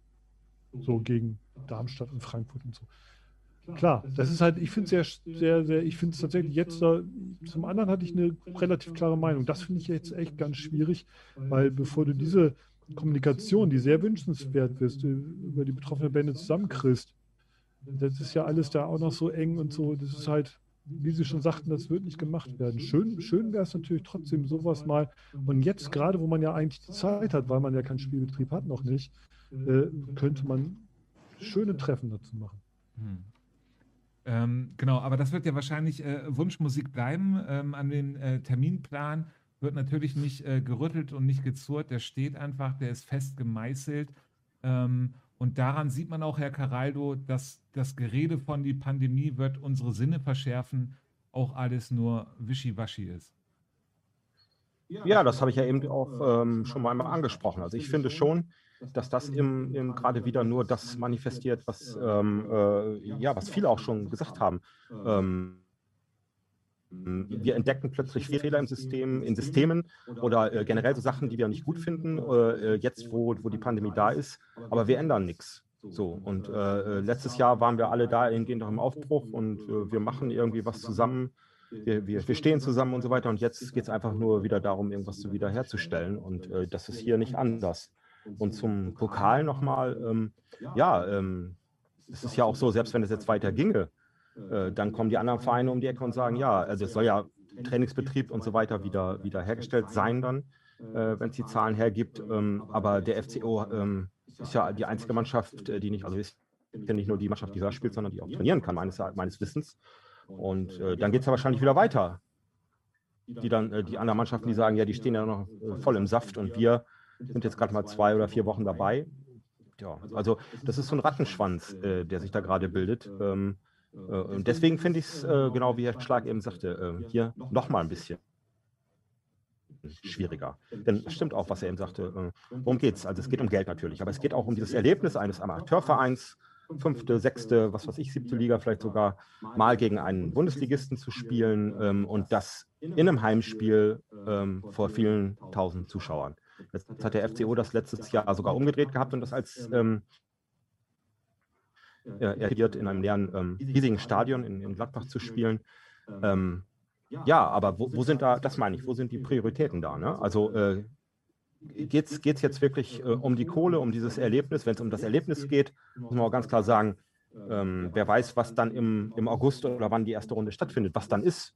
So gegen Darmstadt und Frankfurt und so. Klar, das ist halt, ich finde es sehr, sehr, sehr, ich finde es tatsächlich jetzt, da, zum anderen hatte ich eine relativ klare Meinung. Das finde ich jetzt echt ganz schwierig, weil bevor du diese Kommunikation, die sehr wünschenswert ist, über die betroffenen Bände zusammenkriegst, das ist ja alles da auch noch so eng und so. Das ist halt, wie Sie schon sagten, das wird nicht gemacht werden. Schön, schön wäre es natürlich trotzdem sowas mal. Und jetzt gerade, wo man ja eigentlich die Zeit hat, weil man ja keinen Spielbetrieb hat, noch nicht, äh, könnte man schöne Treffen dazu machen. Hm. Ähm, genau, aber das wird ja wahrscheinlich äh, Wunschmusik bleiben. Ähm, an den äh, Terminplan wird natürlich nicht äh, gerüttelt und nicht gezurrt. Der steht einfach, der ist fest gemeißelt. Ähm, und daran sieht man auch, Herr Caraldo, dass das Gerede von die Pandemie wird unsere Sinne verschärfen, auch alles nur wischiwaschi ist. Ja, das habe ich ja eben auch ähm, schon mal einmal angesprochen. Also ich finde schon, dass das im, im gerade wieder nur das manifestiert, was, ähm, äh, ja, was viele auch schon gesagt haben. Ähm, wir entdecken plötzlich Fehler im System, in Systemen oder äh, generell so Sachen, die wir nicht gut finden, äh, jetzt wo, wo die Pandemie da ist, aber wir ändern nichts. So, und äh, letztes Jahr waren wir alle da hingehend noch im Aufbruch und äh, wir machen irgendwie was zusammen. Wir, wir, wir stehen zusammen und so weiter. Und jetzt geht es einfach nur wieder darum, irgendwas zu wiederherzustellen. Und äh, das ist hier nicht anders. Und zum Pokal nochmal, ähm, ja, ähm, es ist ja auch so, selbst wenn es jetzt weiter ginge, äh, dann kommen die anderen Vereine um die Ecke und sagen, ja, also es soll ja Trainingsbetrieb und so weiter wieder, wieder hergestellt sein dann, äh, wenn es die Zahlen hergibt. Ähm, aber der FCO ähm, ist ja die einzige Mannschaft, äh, die nicht, also ist ja nicht nur die Mannschaft, die da spielt, sondern die auch trainieren kann, meines, meines Wissens. Und äh, dann geht es ja wahrscheinlich wieder weiter. Die dann, äh, die anderen Mannschaften, die sagen, ja, die stehen ja noch äh, voll im Saft und wir sind jetzt gerade mal zwei oder vier Wochen dabei. Ja, also das ist so ein Rattenschwanz, der sich da gerade bildet. Ähm, äh, und deswegen finde ich es, äh, genau wie Herr Schlag eben sagte, äh, hier nochmal ein bisschen schwieriger. Denn es stimmt auch, was er eben sagte. worum geht es? Also es geht um Geld natürlich, aber es geht auch um dieses Erlebnis eines Amateurvereins, fünfte, sechste, was weiß ich, siebte Liga vielleicht sogar, mal gegen einen Bundesligisten zu spielen ähm, und das in einem Heimspiel ähm, vor vielen tausend Zuschauern. Jetzt hat der FCO das letztes Jahr sogar umgedreht gehabt und das als ähm, äh, er in einem leeren, ähm, riesigen Stadion in, in, Gladbach zu spielen. Ähm, ja, aber wo, wo, sind da, das meine ich, wo sind die Prioritäten da? Ne? Also äh, geht es jetzt wirklich äh, um die Kohle, um dieses Erlebnis? Wenn es um das Erlebnis geht, muss man auch ganz klar sagen, ähm, wer weiß, was dann im, im August oder wann die erste Runde stattfindet, was dann ist.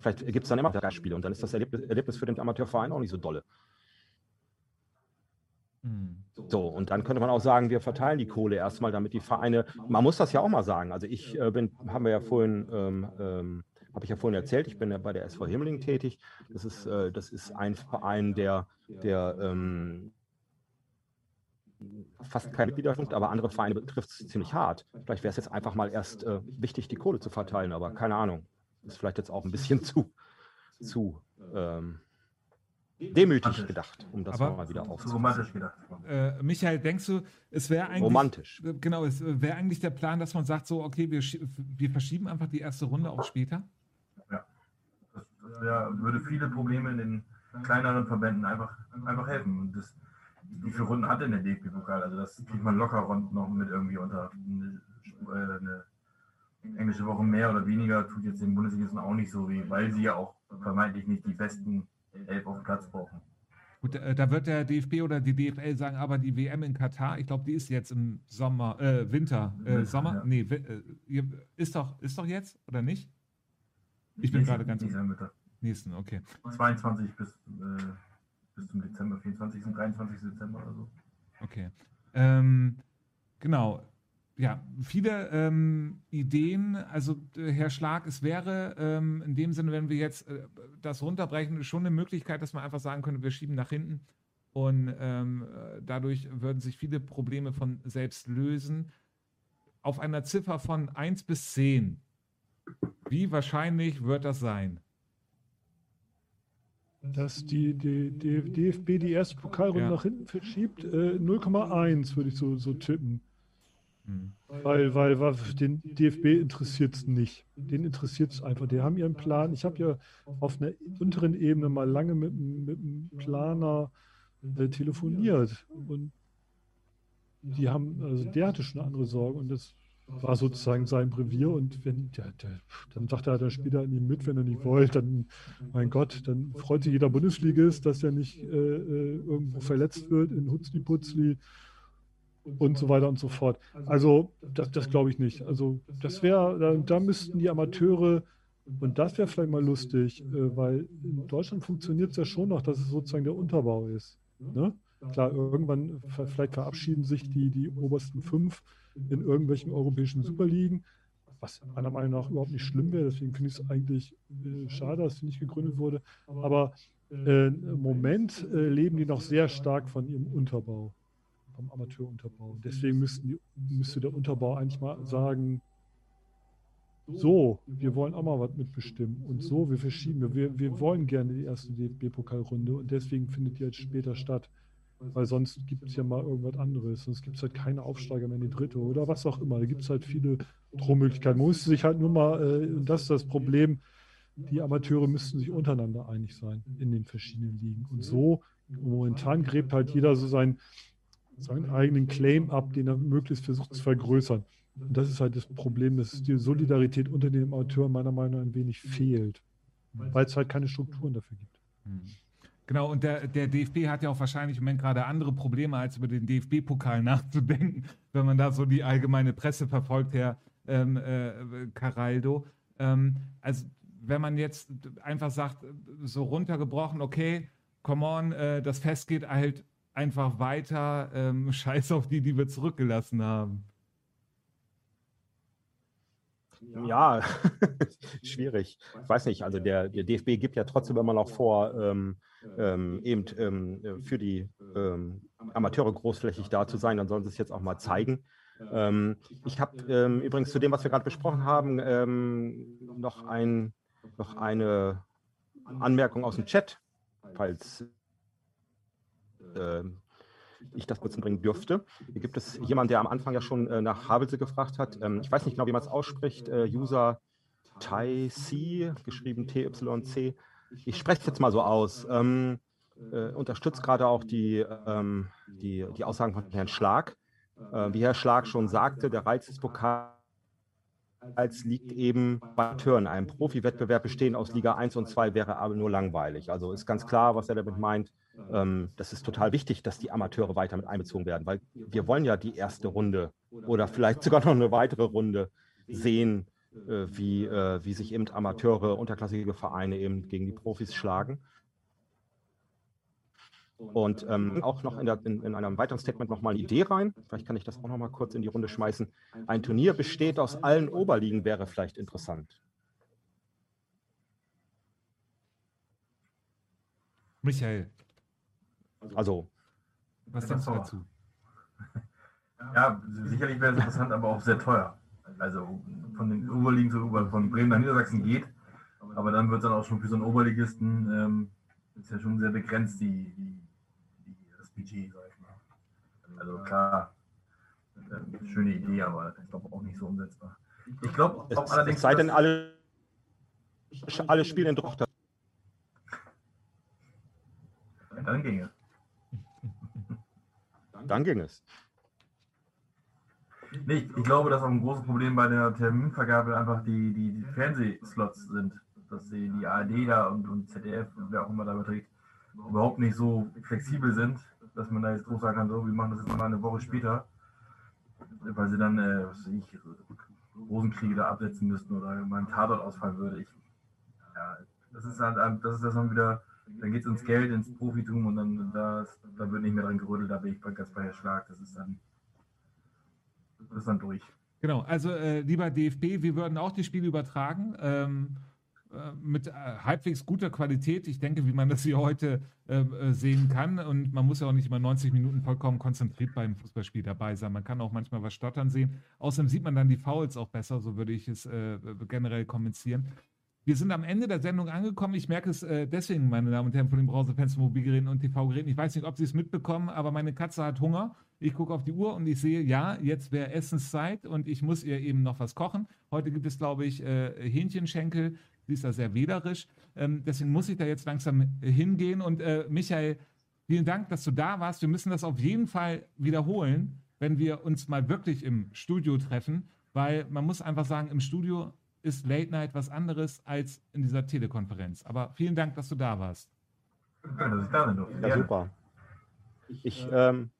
Vielleicht gibt es dann immer drei Spiele und dann ist das Erlebnis, für den Amateurverein auch nicht so dolle. Hm. So, und dann könnte man auch sagen, wir verteilen die Kohle erstmal, damit die Vereine, man muss das ja auch mal sagen. Also ich äh, bin, haben wir ja vorhin ähm, ähm, habe ich ja vorhin erzählt, ich bin ja bei der SV Himmeling tätig. Das ist, äh, das ist ein Verein, der, der ähm, fast keine Mitglieder sind, aber andere Vereine betrifft es ziemlich hart. Vielleicht wäre es jetzt einfach mal erst äh, wichtig, die Kohle zu verteilen, aber keine Ahnung. Ist vielleicht jetzt auch ein bisschen [LAUGHS] zu, zu ähm, demütig gedacht, um das Aber mal wieder Zu aufzunehmen. romantisch gedacht. Äh, Michael, denkst du, es wäre eigentlich. Romantisch. äh, Genau, es wäre eigentlich der Plan, dass man sagt, so, okay, wir, wir verschieben einfach die erste Runde auf später? Das, das wär, würde viele Probleme in den kleineren Verbänden einfach, einfach helfen. Und das, wie viele Runden hat denn der DFB-Pokal? Also das kriegt man locker rund noch mit irgendwie unter eine, äh, eine englische Woche mehr oder weniger, tut jetzt den Bundesligisten auch nicht so weh, weil sie ja auch vermeintlich nicht die besten elf auf dem Platz brauchen. Gut, äh, da wird der DFB oder die DFL sagen, aber die WM in Katar, ich glaube, die ist jetzt im Sommer, äh, Winter, äh, Winter, Sommer? ja. Nee, äh, ist doch, ist doch jetzt oder nicht? Ich bin gerade ganz nächsten Mittag. nächsten, okay. 22 bis, äh, bis zum Dezember, 24. 23. Dezember oder so. Okay. Ähm, genau. Ja, viele ähm, Ideen. Also, äh, Herr Schlag, es wäre ähm, in dem Sinne, wenn wir jetzt äh, das runterbrechen, schon eine Möglichkeit, dass man einfach sagen könnte, wir schieben nach hinten. Und ähm, äh, dadurch würden sich viele Probleme von selbst lösen. Auf einer Ziffer von 1 bis 10, wie wahrscheinlich wird das sein? Dass die, die, die DFB die erste Pokalrunde Ja. nach hinten verschiebt, äh, 0,1 würde ich so, so tippen. Weil, weil, weil den DFB interessiert es nicht. Den interessiert es einfach. Die haben ihren Plan. Ich habe ja auf einer unteren Ebene mal lange mit, mit dem Planer äh, telefoniert. Und die haben, also der hatte schon andere Sorgen und das war sozusagen sein Brevier. Und wenn der, der, dann sagt er, der spielt er nicht mit, wenn er nicht wollt, dann, mein Gott, dann freut sich jeder Bundesligist, dass er nicht äh, äh, irgendwo verletzt wird in Hutzli-Putzli und so weiter und so fort. Also, das, das glaube ich nicht. Also, das wäre, da, da müssten die Amateure, und das wäre vielleicht mal lustig, äh, weil in Deutschland funktioniert es ja schon noch, dass es sozusagen der Unterbau ist. Ne? Klar, irgendwann, vielleicht verabschieden sich die, die obersten fünf in irgendwelchen europäischen Superligen, was meiner Meinung nach überhaupt nicht schlimm wäre. Deswegen finde ich es eigentlich äh, schade, dass sie nicht gegründet wurde. Aber äh, im Moment äh, leben die noch sehr stark von ihrem Unterbau vom Amateurunterbau. Deswegen müssten müsste der Unterbau eigentlich mal sagen, so, wir wollen auch mal was mitbestimmen und so, wir verschieben, wir, wir wollen gerne die erste DFB-Pokalrunde und deswegen findet die jetzt später statt. Weil sonst gibt es ja mal irgendwas anderes. Sonst gibt es halt keine Aufsteiger mehr in die dritte oder was auch immer. Da gibt es halt viele Drohmöglichkeiten. Man muss sich halt nur mal, äh, und das ist das Problem, die Amateure müssten sich untereinander einig sein in den verschiedenen Ligen. Und so, momentan gräbt halt jeder so sein, seinen eigenen Claim ab, den er möglichst versucht zu vergrößern. Und das ist halt das Problem, dass die Solidarität unter den Amateuren meiner Meinung nach ein wenig fehlt, weil es halt keine Strukturen dafür gibt. Hm. Genau, und der, der DFB hat ja auch wahrscheinlich im Moment gerade andere Probleme, als über den DFB-Pokal [LAUGHS] nachzudenken, wenn man da so die allgemeine Presse verfolgt, Herr ähm, äh, Caraldo. Ähm, also, wenn man jetzt einfach sagt, so runtergebrochen, okay, come on, äh, das Fest geht halt einfach weiter, ähm, [LAUGHS] scheiß auf die, die wir zurückgelassen haben. Ja, [LAUGHS] schwierig. Ich weiß nicht, also der, der DFB gibt ja trotzdem immer noch vor, ähm, ähm, eben ähm, für die ähm, Amateure großflächig da zu sein. Dann sollen sie es jetzt auch mal zeigen. Ähm, ich habe ähm, übrigens zu dem, was wir gerade besprochen haben, ähm, noch, ein, noch eine Anmerkung aus dem Chat, falls ähm, ich das kurz bringen dürfte. Hier gibt es jemanden, der am Anfang ja schon äh, nach Havelse gefragt hat. Ähm, ich weiß nicht genau, wie man es ausspricht. Äh, User TyC, geschrieben TYC. Ich spreche es jetzt mal so aus. Ähm, äh, unterstützt gerade auch die, ähm, die, die Aussagen von Herrn Schlag. Äh, wie Herr Schlag schon sagte, der Reiz des Pokals liegt eben Amateuren. Ein Profi-Wettbewerb bestehend aus Liga 1 und 2 wäre aber nur langweilig. Also ist ganz klar, was er damit meint. Ähm, das ist total wichtig, dass die Amateure weiter mit einbezogen werden, weil wir wollen ja die erste Runde oder vielleicht sogar noch eine weitere Runde sehen, äh, wie, äh, wie sich eben Amateure, unterklassige Vereine eben gegen die Profis schlagen. Und äh, ähm, auch noch in, der, in, in einem weiteren Statement nochmal Idee rein. Vielleicht kann ich das auch nochmal kurz in die Runde schmeißen. Ein Turnier besteht aus allen Oberligen, wäre vielleicht interessant. Michael. Also. Was denkst du dazu? Ja, sicherlich wäre es interessant, aber auch sehr teuer. Also von den Oberligen zu Ober von Bremen nach Niedersachsen geht, aber dann wird es dann auch schon für so einen Oberligisten, ähm, ist ja schon sehr begrenzt, die, die Budget, sag ich mal. Also klar, ähm, schöne Idee, aber ich glaube auch nicht so umsetzbar. Ich glaube auch es, allerdings, es sei denn, dass- alle, alle spielen in Drochter. dann ginge. [LAUGHS] Dann ging es. Nee, ich, ich glaube, dass auch ein großes Problem bei der Terminvergabe einfach die, die, die Fernsehslots sind. Dass die, die ARD da und, und ZDF und wer auch immer da beträgt, überhaupt nicht so flexibel sind, dass man da jetzt groß sagen kann, so, wir machen das jetzt mal eine Woche später. Weil sie dann, äh, was weiß ich, Rosenkriege da absetzen müssten oder mal ein Tatort ausfallen würde. Ich, ja, das ist halt, das ist das dann wieder, dann geht es ins Geld, ins Profitum und dann da, da wird nicht mehr dran gerüttelt, da bin ich ganz bei Herr Schlag. Das ist dann, das ist dann durch. Genau, also äh, lieber DFB, wir würden auch die Spiele übertragen. Ähm, äh, mit äh, halbwegs guter Qualität. Ich denke, wie man das hier heute äh, äh, sehen kann. Und man muss ja auch nicht immer 90 Minuten vollkommen konzentriert beim Fußballspiel dabei sein. Man kann auch manchmal was stottern sehen. Außerdem sieht man dann die Fouls auch besser, so würde ich es äh, generell kommentieren. Wir sind am Ende der Sendung angekommen. Ich merke es äh, deswegen, meine Damen und Herren, von den Browserfans, Mobilgeräten und TV-Geräten. Ich weiß nicht, ob Sie es mitbekommen, aber meine Katze hat Hunger. Ich gucke auf die Uhr und ich sehe, ja, jetzt wäre Essenszeit und ich muss ihr eben noch was kochen. Heute gibt es, glaube ich, äh, Hähnchenschenkel. Sie ist da sehr wählerisch. Ähm, deswegen muss ich da jetzt langsam äh, hingehen. Und äh, Michael, vielen Dank, dass du da warst. Wir müssen das auf jeden Fall wiederholen, wenn wir uns mal wirklich im Studio treffen, weil man muss einfach sagen, im Studio ist Late Night was anderes als in dieser Telekonferenz. Aber vielen Dank, dass du da warst. Ja, dass ich da. Ja, super. Ich, ähm,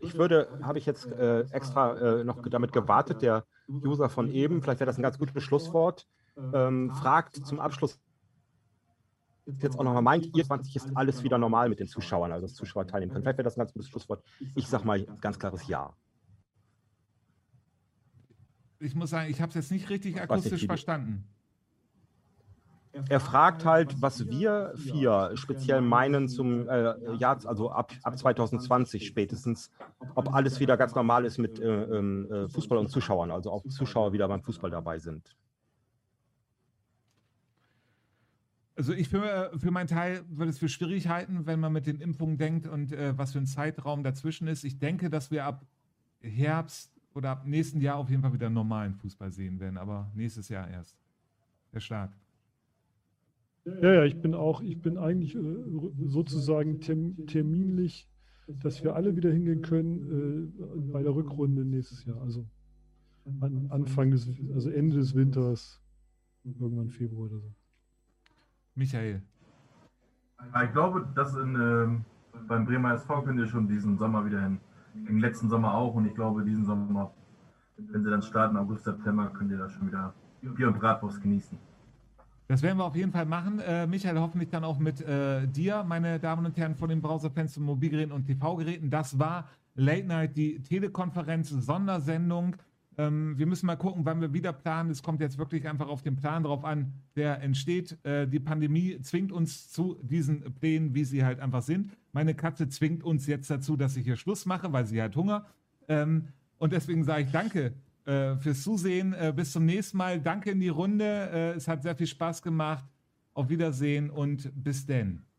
ich würde, habe ich jetzt äh, extra äh, noch damit gewartet, der User von eben, vielleicht wäre das ein ganz gutes Schlusswort, ähm, fragt zum Abschluss jetzt auch nochmal, meint ihr, 20 ist alles wieder normal mit den Zuschauern, also dass Zuschauer teilnehmen können? Vielleicht wäre das ein ganz gutes Schlusswort. Ich sage mal ganz klares Ja. Ich muss sagen, ich habe es jetzt nicht richtig akustisch verstanden. Er fragt halt, was wir vier speziell meinen zum äh, Jahr, also ab, ab 2020 spätestens, ob alles wieder ganz normal ist mit äh, ähm, äh, Fußball und Zuschauern, also ob Zuschauer wieder beim Fußball dabei sind. Also ich für, für meinen Teil würde es für schwierig halten, wenn man mit den Impfungen denkt und äh, was für ein Zeitraum dazwischen ist. Ich denke, dass wir ab Herbst oder ab nächsten Jahr auf jeden Fall wieder normalen Fußball sehen werden, aber nächstes Jahr erst. Sehr stark. Ja, ja, ich bin auch, ich bin eigentlich äh, sozusagen term, terminlich, dass wir alle wieder hingehen können äh, bei der Rückrunde nächstes Jahr. Also an, Anfang des, also Ende des Winters, irgendwann Februar oder so. Michael. Ich glaube, dass in, ähm, beim Bremer SV könnt ihr schon diesen Sommer wieder hin. Im letzten Sommer auch und ich glaube, diesen Sommer, wenn sie dann starten, August, September, könnt ihr da schon wieder Bier und Bratwurst genießen. Das werden wir auf jeden Fall machen. Äh, Michael, hoffentlich dann auch mit äh, dir, meine Damen und Herren von den Browserfans und Mobilgeräten und TV-Geräten. Das war Late Night, die Telekonferenz, Sondersendung. Ähm, wir müssen mal gucken, wann wir wieder planen. Es kommt jetzt wirklich einfach auf den Plan drauf an, der entsteht. Äh, die Pandemie zwingt uns zu diesen Plänen, wie sie halt einfach sind. Meine Katze zwingt uns jetzt dazu, dass ich hier Schluss mache, weil sie hat Hunger. Ähm, und deswegen sage ich danke äh, fürs Zusehen. Äh, bis zum nächsten Mal. Danke in die Runde. Äh, es hat sehr viel Spaß gemacht. Auf Wiedersehen und bis denn.